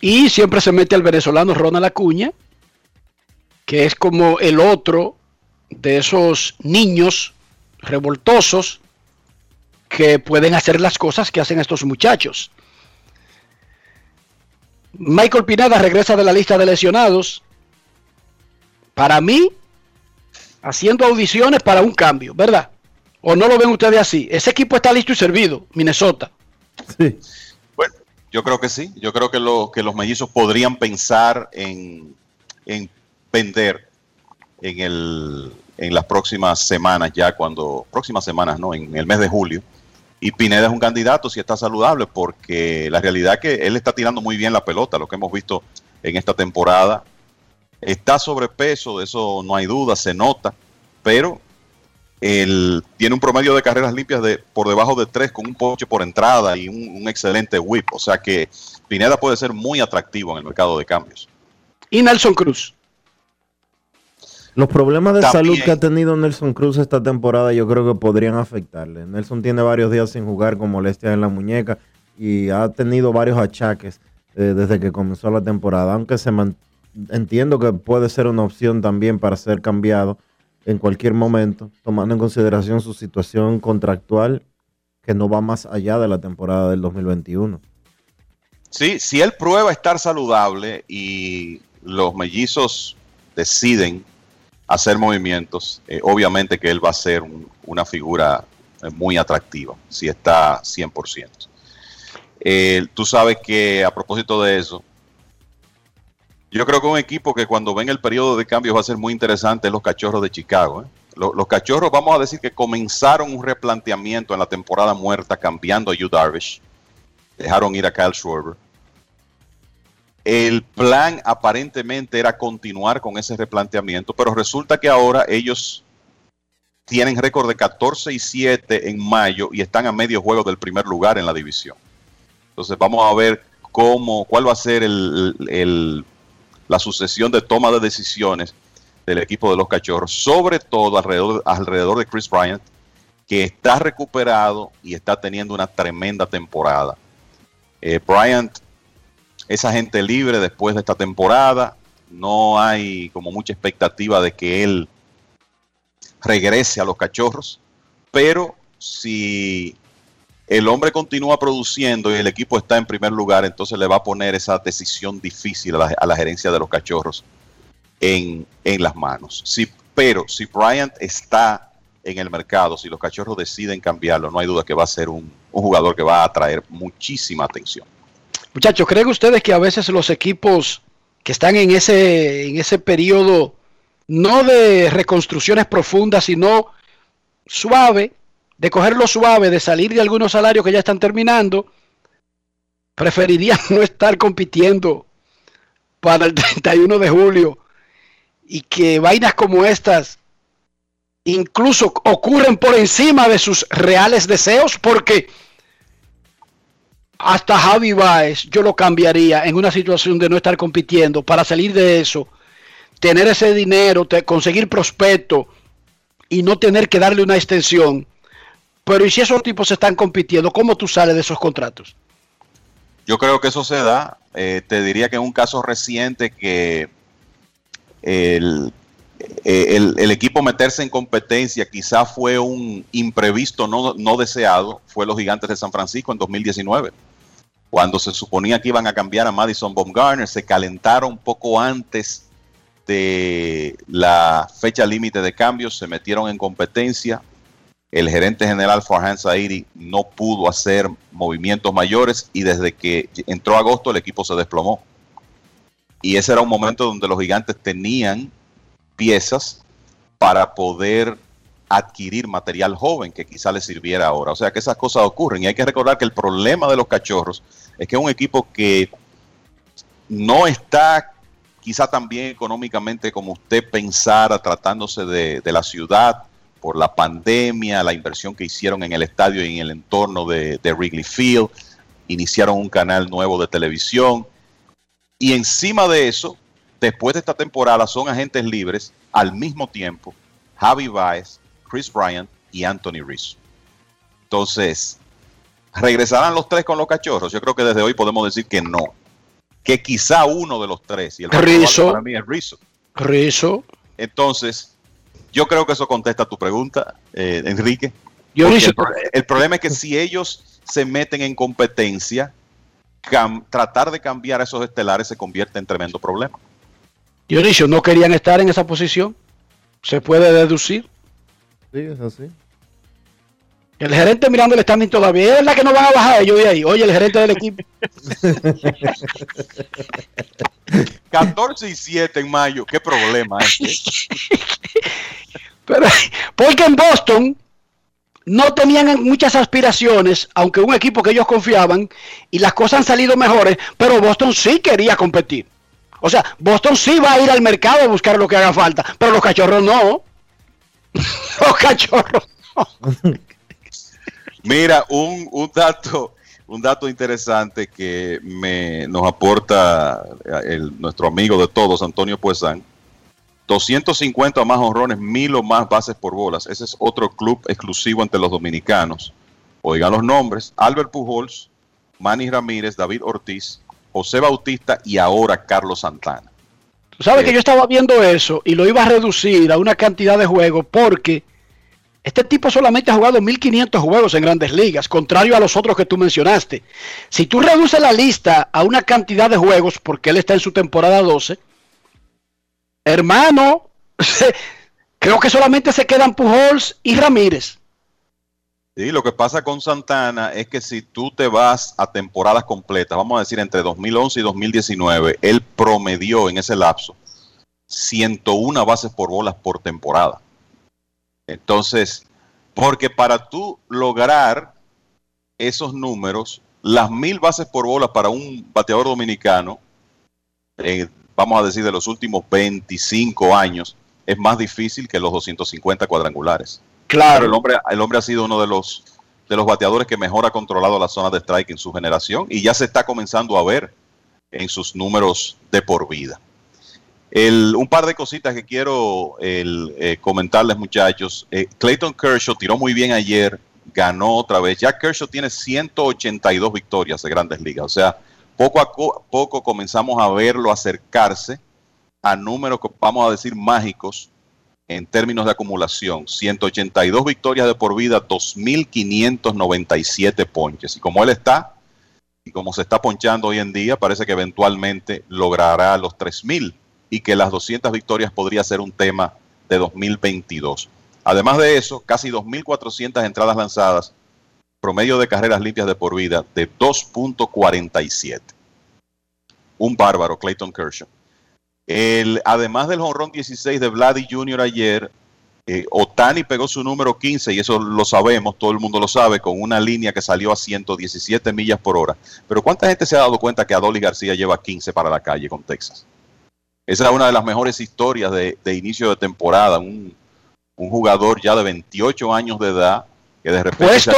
Y siempre se mete al venezolano Ronald Acuña, que es como el otro de esos niños revoltosos que pueden hacer las cosas que hacen estos muchachos. Michael Pineda regresa de la lista de lesionados. Para mí, haciendo audiciones para un cambio, ¿verdad? ¿O no lo ven ustedes así? Ese equipo está listo y servido, Minnesota. Sí. Bueno, yo creo que sí. Yo creo que, lo, que los mellizos podrían pensar en, en vender en, el, en las próximas semanas, ya cuando, próximas semanas, ¿no? En el mes de julio. Y Pineda es un candidato si está saludable, porque la realidad es que él está tirando muy bien la pelota, lo que hemos visto en esta temporada. Está sobrepeso, de eso no hay duda, se nota, pero él tiene un promedio de carreras limpias de por debajo de tres con un poche por entrada y un, un excelente whip. O sea que Pineda puede ser muy atractivo en el mercado de cambios. Y Nelson Cruz. Los problemas de También- salud que ha tenido Nelson Cruz esta temporada yo creo que podrían afectarle. Nelson tiene varios días sin jugar con molestias en la muñeca y ha tenido varios achaques eh, desde que comenzó la temporada, aunque se entiendo que puede ser una opción también para ser cambiado en cualquier momento, tomando en consideración su situación contractual que no va más allá de la temporada del 2021. Sí, si él prueba estar saludable y los mellizos deciden hacer movimientos, eh, obviamente que él va a ser un- una figura eh, muy atractiva, si está 100%. Eh, tú sabes que a propósito de eso, yo creo que un equipo que cuando ven el periodo de cambios va a ser muy interesante es los cachorros de Chicago. ¿eh? Lo- Los, cachorros, vamos a decir que comenzaron un replanteamiento en la temporada muerta cambiando a Yu Darvish. Dejaron ir a Kyle Schwarber. El plan aparentemente era continuar con ese replanteamiento, pero resulta que ahora ellos tienen récord de 14 y 7 en mayo y están a medio juego del primer lugar en la división. Entonces vamos a ver cómo, cuál va a ser el- la sucesión de toma de decisiones del equipo de los cachorros, sobre todo alrededor, alrededor de Chris Bryant, que está recuperado y está teniendo una tremenda temporada. Eh, Bryant es agente libre después de esta temporada. No hay como mucha expectativa de que él regrese a los cachorros. Pero si el hombre continúa produciendo y el equipo está en primer lugar, entonces le va a poner esa decisión difícil a la, gerencia de los cachorros en, en las manos. Sí, pero si Bryant está en el mercado, si los cachorros deciden cambiarlo, no hay duda que va a ser un, un jugador que va a atraer muchísima atención. Muchachos, ¿creen ustedes que a veces los equipos que están en ese, en ese periodo, no de reconstrucciones profundas, sino suave, de cogerlo suave, de salir de algunos salarios que ya están terminando, preferirían no estar compitiendo para el 31 de julio y que vainas como estas incluso ocurren por encima de sus reales deseos porque hasta Javi Baez yo lo cambiaría en una situación de no estar compitiendo para salir de eso, tener ese dinero, conseguir prospecto y no tener que darle una extensión. Pero ¿y si esos tipos están compitiendo? ¿Cómo tú sales de esos contratos? Yo creo que eso se da. Eh, te diría que en un caso reciente que el, eh, el- el equipo meterse en competencia quizá fue un imprevisto no, no deseado, fue los gigantes de San Francisco en 2019. Cuando se suponía que iban a cambiar a Madison Baumgartner, se calentaron poco antes de la fecha límite de cambios, se metieron en competencia. El gerente general Farhan Zaidi no pudo hacer movimientos mayores y desde que entró agosto el equipo se desplomó. Y ese era un momento donde los gigantes tenían piezas para poder adquirir material joven que quizá les sirviera ahora. O sea que esas cosas ocurren y hay que recordar que el problema de los cachorros es que es un equipo que no está quizá tan bien económicamente como usted pensara tratándose de la ciudad por la pandemia, la inversión que hicieron en el estadio y en el entorno de, de Wrigley Field, iniciaron un canal nuevo de televisión y encima de eso, después de esta temporada son agentes libres al mismo tiempo Javi Baez, Chris Bryant y Anthony Rizzo. Entonces, ¿regresarán los tres con los cachorros? Yo creo que desde hoy podemos decir que no. Que quizá uno de los tres. Y el Rizzo. para mí es Rizzo. Rizzo. Entonces, yo creo que eso contesta tu pregunta, eh, Enrique. El, pro- el problema es que si ellos se meten en competencia, cam- tratar de cambiar a esos estelares se convierte en tremendo problema. Dionisio, no querían estar en esa posición. Se puede deducir. Sí, es así. El gerente mirando el standing todavía. Es verdad que no van a bajar ellos de ahí. Oye, el gerente del equipo. 14 y 7 en mayo, qué problema es. Pero, porque en Boston no tenían muchas aspiraciones, aunque un equipo que ellos confiaban, y las cosas han salido mejores, pero Boston sí quería competir. O sea, Boston sí va a ir al mercado a buscar lo que haga falta, pero los cachorros no. los cachorros no. Mira, un, un dato un dato interesante que me, nos aporta el, nuestro amigo de todos, Antonio Puesán. 250 más honrones, mil o más bases por bolas. Ese es otro club exclusivo entre los dominicanos. Oigan los nombres: Albert Pujols, Manny Ramírez, David Ortiz, José Bautista y ahora Carlos Santana. Tú sabes que yo estaba viendo eso y lo iba a reducir a una cantidad de juegos porque este tipo solamente ha jugado 1500 juegos en grandes ligas, contrario a los otros que tú mencionaste. Si tú reduces la lista a una cantidad de juegos, porque él está en su temporada 12, hermano, creo que solamente se quedan Pujols y Ramírez. Sí, lo que pasa con Santana es que si tú te vas a temporadas completas, vamos a decir entre 2011 y 2019, él promedió en ese lapso 101 bases por bolas por temporada. Entonces, porque para tú lograr esos números, las mil bases por bola para un bateador dominicano, eh, vamos a decir de los últimos 25 años, es más difícil que los 250 cuadrangulares. Claro. el hombre, el hombre ha sido uno de los, de los bateadores que mejor ha controlado la zona de strike en su generación y ya se está comenzando a ver en sus números de por vida un par de cositas que quiero eh, comentarles, muchachos. Eh, Clayton Kershaw tiró muy bien ayer, ganó otra vez. Ya Kershaw tiene 182 victorias de grandes ligas. O sea, poco a poco comenzamos a verlo acercarse a números, vamos a decir, mágicos en términos de acumulación. 182 victorias de por vida, 2.597 ponches. Y como él está, y como se está ponchando hoy en día, parece que eventualmente logrará los 3.000 y que las 200 victorias podría ser un tema de 2022. Además de eso, casi 2.400 entradas lanzadas, promedio de carreras limpias de por vida de 2.47. Un bárbaro, Clayton Kershaw. El, además del honrón 16 de Vladdy Jr. ayer, eh, Otani pegó su número 15 y eso lo sabemos, todo el mundo lo sabe, con una línea que salió a 117 millas por hora. Pero ¿cuánta gente se ha dado cuenta que Adolis García lleva 15 para la calle con Texas? Esa es una de las mejores historias de, inicio de temporada. Un, jugador ya de 28 años de edad que de repente. Puesto,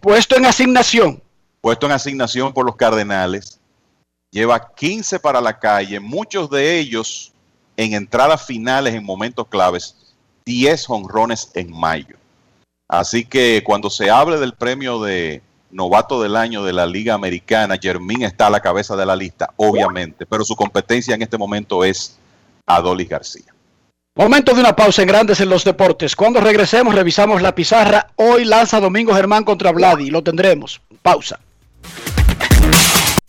puesto en asignación. Puesto en asignación por los Cardenales. Lleva 15 para la calle, muchos de ellos en entradas finales en momentos claves, 10 honrones en mayo. Así que cuando se hable del premio de novato del año de la Liga Americana, Jermín está a la cabeza de la lista, obviamente, pero su competencia en este momento es Adolis García. Momento de una pausa en Grandes en los Deportes. Cuando regresemos revisamos la pizarra. Hoy lanza Domingo Germán contra Vladi. Lo tendremos. Pausa.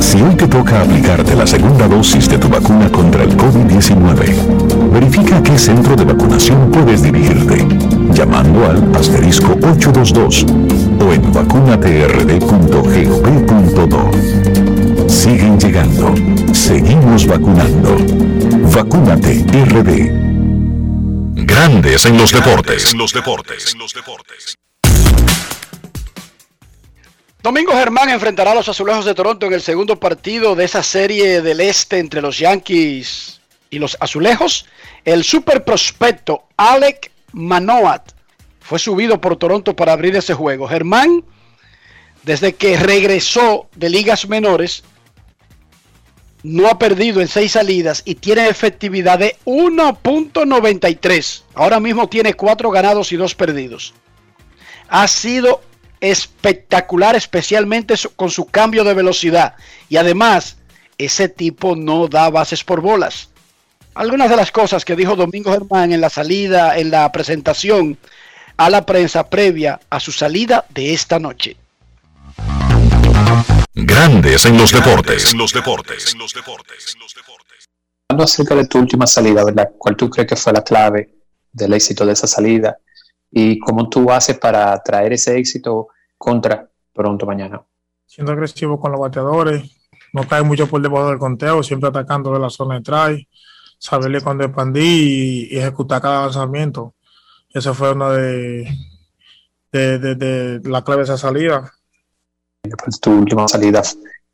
Si hoy te toca aplicarte la segunda dosis de tu vacuna contra el COVID-19, verifica a qué centro de vacunación puedes dirigirte, llamando al asterisco 822 o en vacunatrd.gov.do. Siguen llegando. Seguimos vacunando. Vacúnate RD. Grandes en los deportes. En los deportes. En los deportes. Domingo Germán enfrentará a los Azulejos de Toronto en el segundo partido de esa serie del este entre los Yankees y los Azulejos. El super prospecto Alec Manoat fue subido por Toronto para abrir ese juego. Germán, desde que regresó de ligas menores, no ha perdido en seis salidas y tiene efectividad de 1.93. Ahora mismo tiene cuatro ganados y dos perdidos. Ha sido espectacular, especialmente con su cambio de velocidad. Y además, ese tipo no da bases por bolas. Algunas de las cosas que dijo Domingo Germán en la salida, en la presentación a la prensa previa a su salida de esta noche. Grandes en los deportes. En los deportes. En los deportes. hablando acerca de tu última salida, ¿verdad? ¿Cuál tú crees que fue la clave del éxito de esa salida? ¿Y cómo tú haces para traer ese éxito contra pronto mañana? Siendo agresivo con los bateadores, no cae mucho por debajo del conteo, siempre atacando de la zona de try, saberle cuándo expandir y, y ejecutar cada lanzamiento. Esa fue una de, de, de, de la clave de esa salida. Pues tu última salida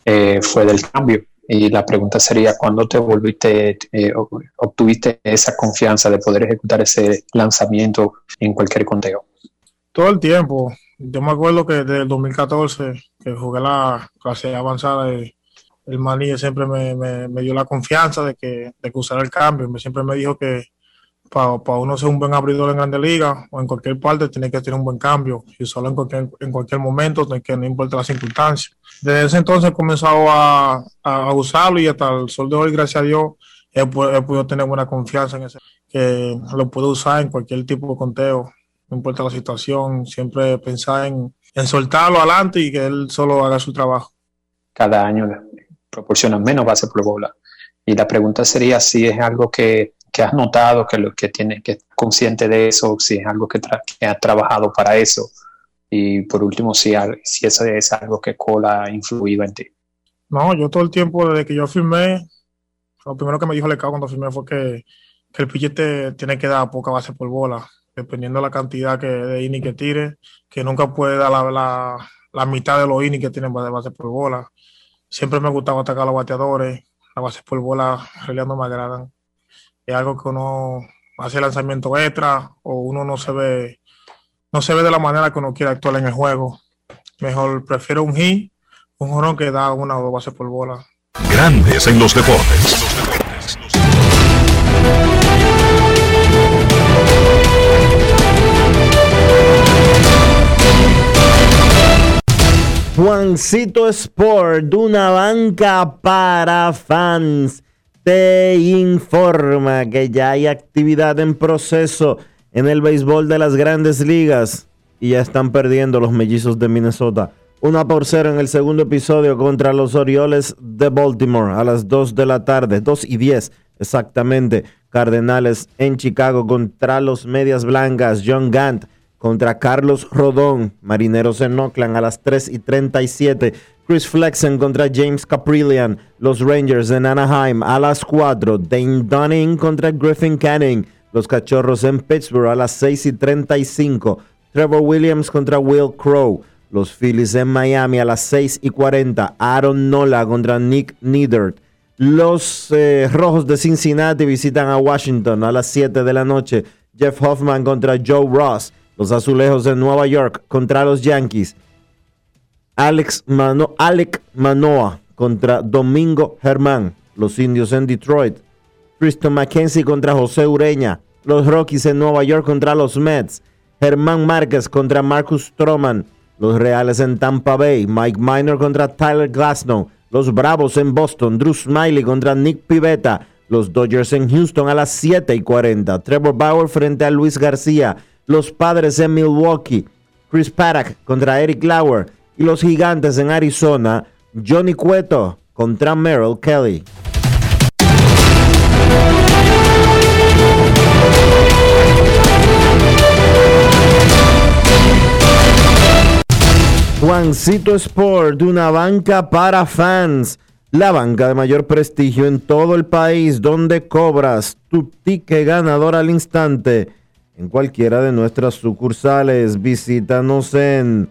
eh, fue del cambio. Y la pregunta sería, ¿cuándo te volviste, eh, obtuviste esa confianza de poder ejecutar ese lanzamiento en cualquier conteo? Todo el tiempo. Yo me acuerdo que desde el 2014, que jugué la clase avanzada, el, el Manille siempre me, me, me, dio la confianza de que, de que usara el cambio. Siempre me dijo que para uno ser un buen abridor en Grandes Ligas o en cualquier parte, tiene que tener un buen cambio y solo en cualquier, en cualquier momento, que no importa las circunstancias. Desde ese entonces he comenzado a, a, usarlo y hasta el sol de hoy, gracias a Dios, he, he podido tener buena confianza en ese, que lo puedo usar en cualquier tipo de conteo, no importa la situación, siempre pensar en, en soltarlo adelante y que él solo haga su trabajo. Cada año proporcionan menos base por bola. Y la pregunta sería si es algo que que has notado, que lo que tienes que estar consciente de eso, si es algo que, que has trabajado para eso. Y por último, si, si eso es algo que Cola ha influido en ti. No, yo todo el tiempo, desde que yo firmé, lo primero que me dijo Lecao cuando firmé fue que, el pichete tiene que dar poca base por bola, dependiendo de la cantidad que, de ini que tire, que nunca puede dar la, la, mitad de los ini que tienen base por bola. Siempre me ha gustado atacar a los bateadores, la base por bola en realidad no me agradan es algo que uno hace lanzamiento extra o uno no se ve no se ve de la manera que uno quiere actuar en el juego. Mejor prefiero un hit, un jorón que da una o dos bases por bola. Grandes en los deportes. Juancito Sport, una banca para fans te informa que ya hay actividad en proceso en el béisbol de las grandes ligas y ya están perdiendo los mellizos de Minnesota. Una por cero en el segundo episodio contra los Orioles de Baltimore a las 2 de la tarde, 2 y 10 exactamente. Cardenales en Chicago contra los Medias Blancas, John Gant contra Carlos Rodón, Marineros en Oakland a las 3 y 37. Chris Flexen contra James Caprillian, los Rangers en Anaheim a las 4, Dane Dunning contra Griffin Canning, los Cachorros en Pittsburgh a las 6 y 35, Trevor Williams contra Will Crow, los Phillies en Miami a las 6 y 40, Aaron Nola contra Nick Neidert, los eh, Rojos de Cincinnati visitan a Washington a las 7 de la noche, Jeff Hoffman contra Joe Ross, los Azulejos de Nueva York contra los Yankees, Alex Mano, Alec Manoa contra Domingo Germán, los indios en Detroit. Tristan McKenzie contra José Ureña, los Rockies en Nueva York contra los Mets. Germán Márquez contra Marcus Stroman, los Reales en Tampa Bay. Mike Minor contra Tyler Glasnow, los Bravos en Boston. Drew Smiley contra Nick Pivetta, los Dodgers en Houston a las 7 y 40. Trevor Bauer frente a Luis García, los Padres en Milwaukee. Chris Paddock contra Eric Lauer y los gigantes en Arizona, Johnny Cueto contra Merrill Kelly. Juancito Sport, una banca para fans, la banca de mayor prestigio en todo el país, donde cobras tu ticket ganador al instante en cualquiera de nuestras sucursales. Visítanos en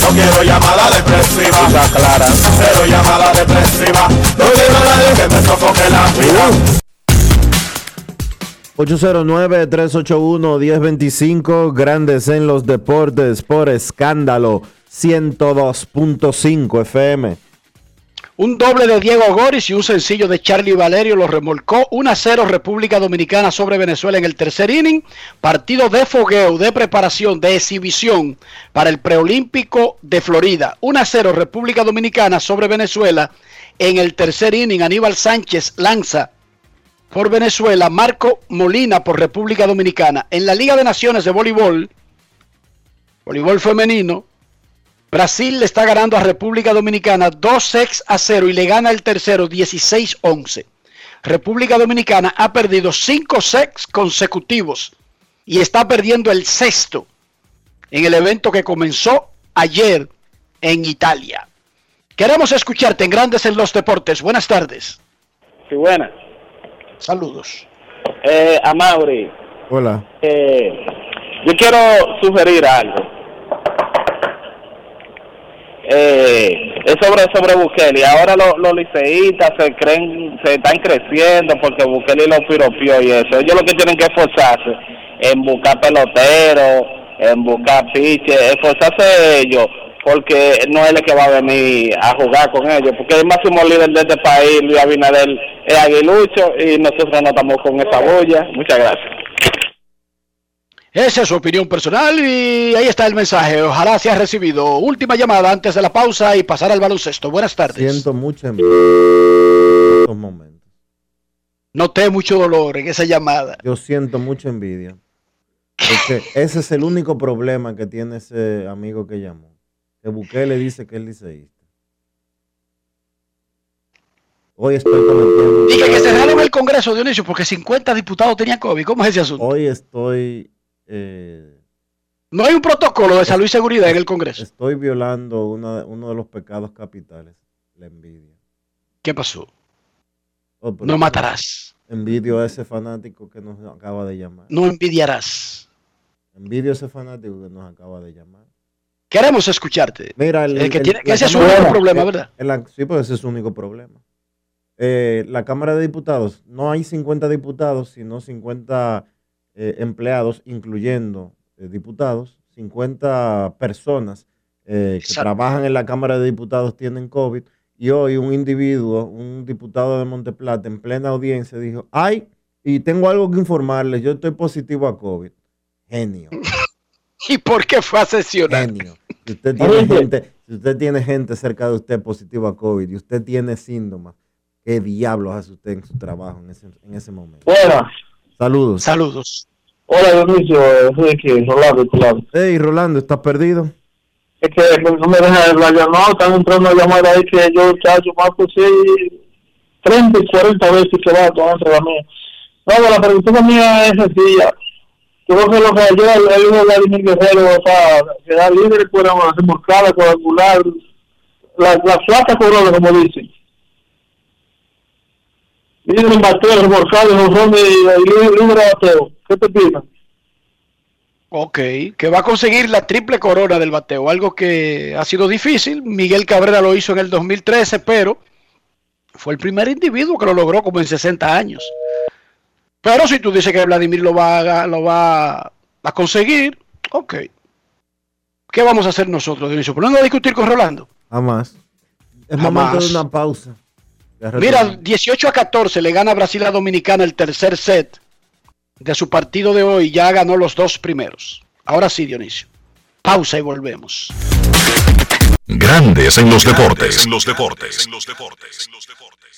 No quiero llamada depresiva. clara. Cero llamada depresiva. No quiero a nadie que me sofoque la vida. 809-381-1025, grandes en los deportes por escándalo 102.5 FM. Un doble de Diego Goris y un sencillo de Charlie Valerio lo remolcó 1 a 0 República Dominicana sobre Venezuela en el tercer inning. Partido de fogueo, de preparación, de exhibición para el preolímpico de Florida. 1 a 0 República Dominicana sobre Venezuela en el tercer inning. Aníbal Sánchez lanza por Venezuela, Marco Molina por República Dominicana. En la Liga de Naciones de Voleibol, voleibol femenino, Brasil le está ganando a República Dominicana 2 6 a 0 y le gana el tercero 16-11. República Dominicana ha perdido 5 sets consecutivos y está perdiendo el sexto en el evento que comenzó ayer en Italia. Queremos escucharte en Grandes en los Deportes. Buenas tardes. Sí, buenas. Saludos. Eh, a Mauri, Hola. eh, yo quiero sugerir algo. Eh, es sobre sobre Bukele. Ahora los, los liceístas se creen, se están creciendo porque Bukele los piropió y eso. Ellos lo que tienen que esforzarse en buscar peloteros, en buscar piches, esforzarse ellos porque no es el que va a venir a jugar con ellos, porque el máximo líder de este país, Luis Abinader, es aguilucho y nosotros no estamos con esa bulla. Muchas gracias. Esa es su opinión personal y ahí está el mensaje. Ojalá sea recibido. Última llamada antes de la pausa y pasar al baloncesto. Buenas tardes. Siento envidia en estos momentos. Noté mucho dolor en esa llamada. Yo siento mucha envidia. Porque ese es el único problema que tiene ese amigo que llamó. Que Bukele dice que es liceísta. Hoy estoy cometiendo. Dije que cerraron el Congreso, Dionisio, porque 50 diputados tenían COVID. ¿Cómo es ese asunto? Hoy estoy. Eh, No hay un protocolo de salud y seguridad en el Congreso. Estoy violando una- uno de los pecados capitales, la envidia. ¿Qué pasó? Oh, No matarás. Envidio a ese fanático que nos acaba de llamar. No envidiarás. Envidio a ese fanático que nos acaba de llamar. Queremos escucharte. Mira, el, El que el- tiene- ese es su único problema, ¿verdad? sí, pues ese es su único problema. Eh, la Cámara de Diputados, no hay 50 diputados, sino 50 eh, empleados, incluyendo eh, diputados, 50 personas eh, que Exacto. trabajan en la Cámara de Diputados tienen COVID. Y hoy un individuo, un diputado de Monteplata, en plena audiencia, dijo, ay, y tengo algo que informarles, yo estoy positivo a COVID. Genio. ¿Y por qué fue a sesionar? Genio. Si usted tiene gente, si usted tiene gente cerca de usted positiva a COVID y usted tiene síntomas, ¿qué diablos hace usted en su trabajo en ese, en ese momento? Buenas. Saludos. Saludos. Hola, Dionisio, Enrique, Rolando, lado. Hey, Rolando, ¿estás perdido? Es que no me dejan la llamada, están entrando a llamar ahí que yo, chacho, más sí, 30 y 40 veces que va todo entre la mía. No, la pregunta mía es sencilla. Yo creo que lo que el hijo de Vladimir Guerrero, o sea, quedar libre, fueron a remolcada, coagular, la, la corona, como dicen. Libre en bateo, remolcado, jonrón y, libre de bateo. ¿Qué te opinas? Ok, que va a conseguir la triple corona del bateo, algo que ha sido difícil. Miguel Cabrera lo hizo en el 2013, pero fue el primer individuo que lo logró como en 60 años. Pero si tú dices que Vladimir lo va a, lo va a conseguir, ok. ¿Qué vamos a hacer nosotros, Dionisio? ¿Ponernos a discutir con Rolando? Jamás. Es Jamás. momento de una pausa. Mira, retornamos. 18 a 14 le gana Brasil a Dominicana el tercer set de su partido de hoy. Ya ganó los dos primeros. Ahora sí, Dionisio. Pausa y volvemos. Grandes en los deportes. En los deportes. En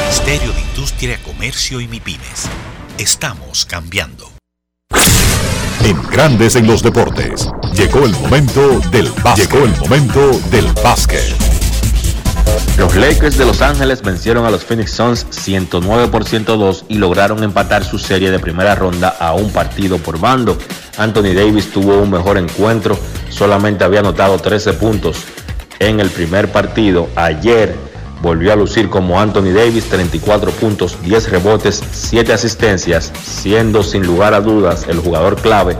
Ministerio de Industria, Comercio y MIPIMES. Estamos cambiando. En Grandes en los Deportes. Llegó el momento del básquet. Llegó el momento del básquet. Los Lakers de Los Ángeles vencieron a los Phoenix Suns 109 por 102 y lograron empatar su serie de primera ronda a un partido por bando. Anthony Davis tuvo un mejor encuentro, solamente había anotado 13 puntos en el primer partido. Ayer volvió a lucir como Anthony Davis, 34 puntos, 10 rebotes, 7 asistencias, siendo sin lugar a dudas el jugador clave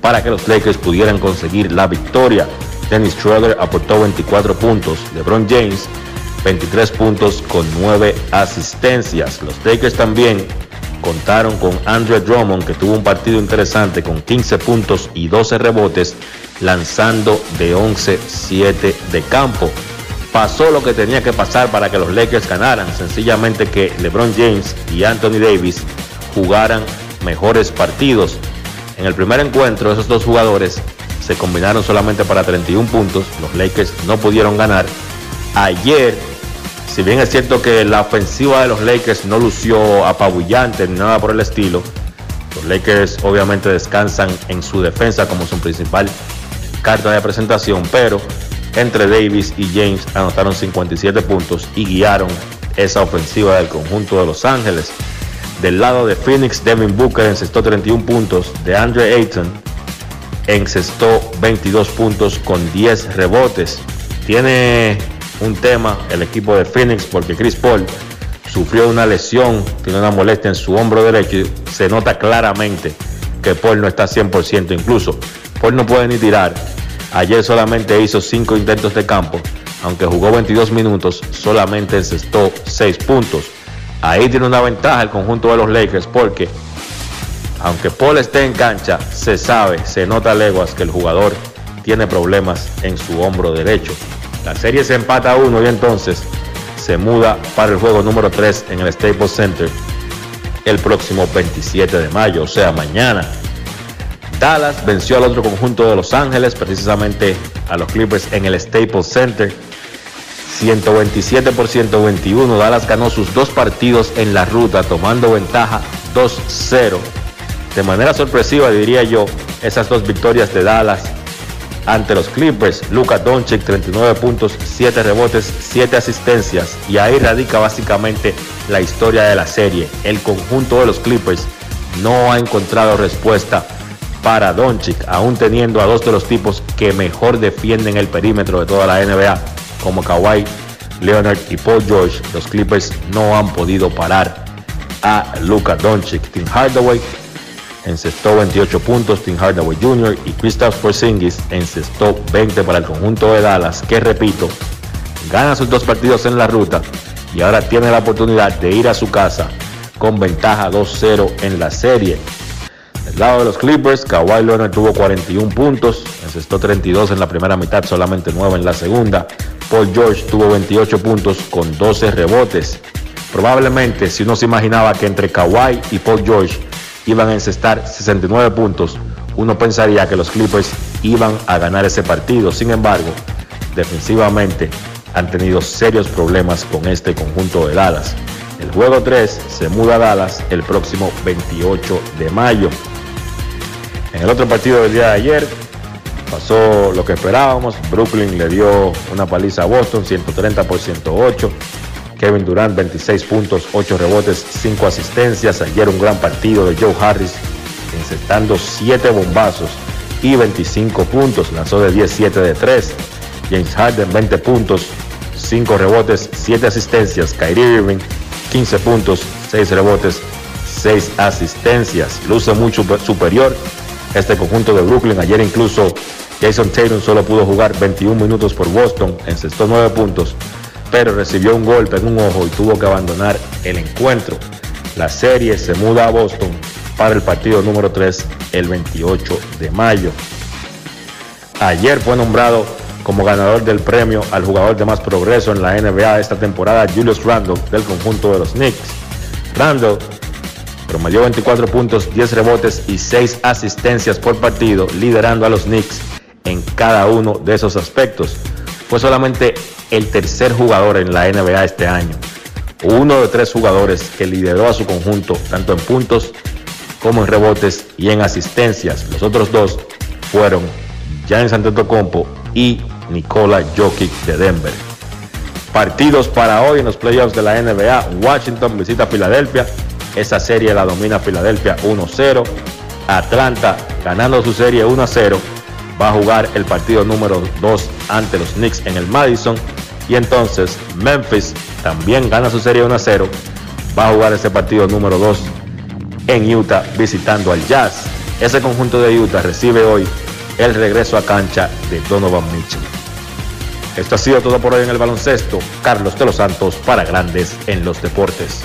para que los Lakers pudieran conseguir la victoria. Dennis Schroeder aportó 24 puntos, LeBron James 23 puntos con 9 asistencias. Los Lakers también contaron con Andrew Drummond que tuvo un partido interesante con 15 puntos y 12 rebotes lanzando de 11-7 de campo pasó lo que tenía que pasar para que los Lakers ganaran. Sencillamente que LeBron James y Anthony Davis jugaran mejores partidos. En el primer encuentro, esos dos jugadores se combinaron solamente para 31 puntos. Los Lakers no pudieron ganar. Ayer, si bien es cierto que la ofensiva de los Lakers no lució apabullante ni nada por el estilo, los Lakers obviamente descansan en su defensa como su principal carta de presentación, pero entre Davis y James anotaron 57 puntos y guiaron esa ofensiva del conjunto de Los Ángeles. Del lado de Phoenix, Devin Booker encestó 31 puntos, de Andre Ayton encestó 22 puntos con 10 rebotes. Tiene un tema el equipo de Phoenix porque Chris Paul sufrió una lesión, tiene una molestia en su hombro derecho y se nota claramente que Paul no está 100%. Incluso Paul no puede ni tirar Ayer solamente hizo 5 intentos de campo, aunque jugó 22 minutos, solamente encestó 6 puntos. Ahí tiene una ventaja el conjunto de los Lakers porque aunque Paul esté en cancha, se sabe, se nota leguas que el jugador tiene problemas en su hombro derecho. La serie se empata a uno y entonces se muda para el juego número 3 en el Staples Center el próximo 27 de mayo, o sea, mañana. Dallas venció al otro conjunto de Los Ángeles, precisamente a los Clippers en el Staples Center. 127 por 121. Dallas ganó sus dos partidos en la ruta, tomando ventaja 2-0. De manera sorpresiva, diría yo, esas dos victorias de Dallas ante los Clippers. Luka Doncic, 39 puntos, 7 rebotes, 7 asistencias. Y ahí radica básicamente la historia de la serie. El conjunto de los Clippers no ha encontrado respuesta para Doncic, aún teniendo a dos de los tipos que mejor defienden el perímetro de toda la NBA, como Kawhi Leonard y Paul George, los Clippers no han podido parar a Luka Doncic. Tim Hardaway encestó 28 puntos, Tim Hardaway Jr. y Kristaps Porzingis encestó 20 para el conjunto de Dallas, que repito, gana sus dos partidos en la ruta y ahora tiene la oportunidad de ir a su casa con ventaja 2-0 en la serie. Del lado de los Clippers, Kawhi Leonard tuvo 41 puntos, encestó 32 en la primera mitad, solamente 9 en la segunda. Paul George tuvo 28 puntos con 12 rebotes. Probablemente, si uno se imaginaba que entre Kawhi y Paul George iban a encestar 69 puntos, uno pensaría que los Clippers iban a ganar ese partido. Sin embargo, defensivamente han tenido serios problemas con este conjunto de Dallas. El juego 3 se muda a Dallas el próximo 28 de mayo. En el otro partido del día de ayer pasó lo que esperábamos. Brooklyn le dio una paliza a Boston, 130 por 108. Kevin Durant, 26 puntos, 8 rebotes, 5 asistencias. Ayer un gran partido de Joe Harris, encestando 7 bombazos y 25 puntos. Lanzó de 10-7 de 3. James Harden, 20 puntos, 5 rebotes, 7 asistencias. Kyrie Irving, 15 puntos, 6 rebotes, 6 asistencias. Luce mucho superior este conjunto de Brooklyn. Ayer incluso Jason Tatum solo pudo jugar 21 minutos por Boston, encestó 9 puntos, pero recibió un golpe en un ojo y tuvo que abandonar el encuentro. La serie se muda a Boston para el partido número 3 el 28 de mayo. Ayer fue nombrado como ganador del premio al jugador de más progreso en la NBA esta temporada, Julius Randle, del conjunto de los Knicks. Randle promedió 24 puntos, 10 rebotes y 6 asistencias por partido, liderando a los Knicks en cada uno de esos aspectos. Fue solamente el tercer jugador en la NBA este año. Uno de tres jugadores que lideró a su conjunto tanto en puntos como en rebotes y en asistencias. Los otros dos fueron Giannis Antetokounmpo y Nikola Jokic de Denver. Partidos para hoy en los playoffs de la NBA. Washington visita Filadelfia. Esa serie la domina Filadelfia 1-0. Atlanta ganando su serie 1-0 va a jugar el partido número 2 ante los Knicks en el Madison. Y entonces Memphis también gana su serie 1-0. Va a jugar ese partido número 2 en Utah visitando al Jazz. Ese conjunto de Utah recibe hoy el regreso a cancha de Donovan Mitchell. Esto ha sido todo por hoy en el baloncesto. Carlos de los Santos para Grandes en los Deportes.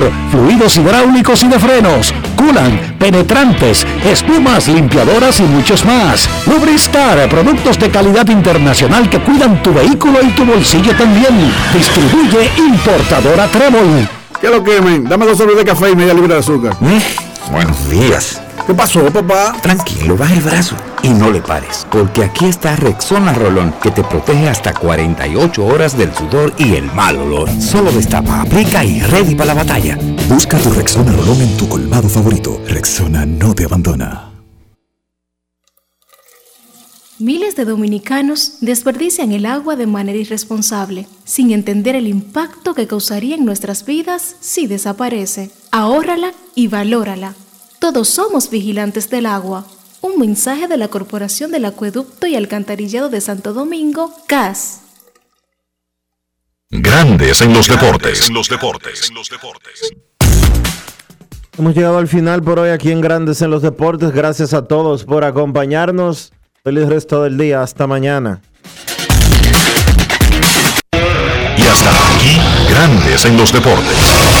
fluidos hidráulicos y de frenos, culan, penetrantes, espumas, limpiadoras y muchos más. Lubristar, productos de calidad internacional que cuidan tu vehículo y tu bolsillo también. Distribuye importadora Trébol. ¿Qué lo quemen? Dame dos sobres de café y media libra de azúcar. Buenos días. ¿Qué pasó, papá? Tranquilo, baja el brazo y no le pares, porque aquí está Rexona Rolón que te protege hasta 48 horas del sudor y el mal olor. Solo destapa, aplica y ready para la batalla. Busca tu Rexona Rolón en tu colmado favorito. Rexona no te abandona. Miles de dominicanos desperdician el agua de manera irresponsable, sin entender el impacto que causaría en nuestras vidas si desaparece. Ahórrala y valórala. Todos somos vigilantes del agua. Un mensaje de la Corporación del Acueducto y Alcantarillado de Santo Domingo, CAS. Grandes en los deportes. En los deportes. Hemos llegado al final por hoy aquí en Grandes en los Deportes. Gracias a todos por acompañarnos. Feliz resto del día. Hasta mañana. Y hasta aquí, Grandes en los Deportes.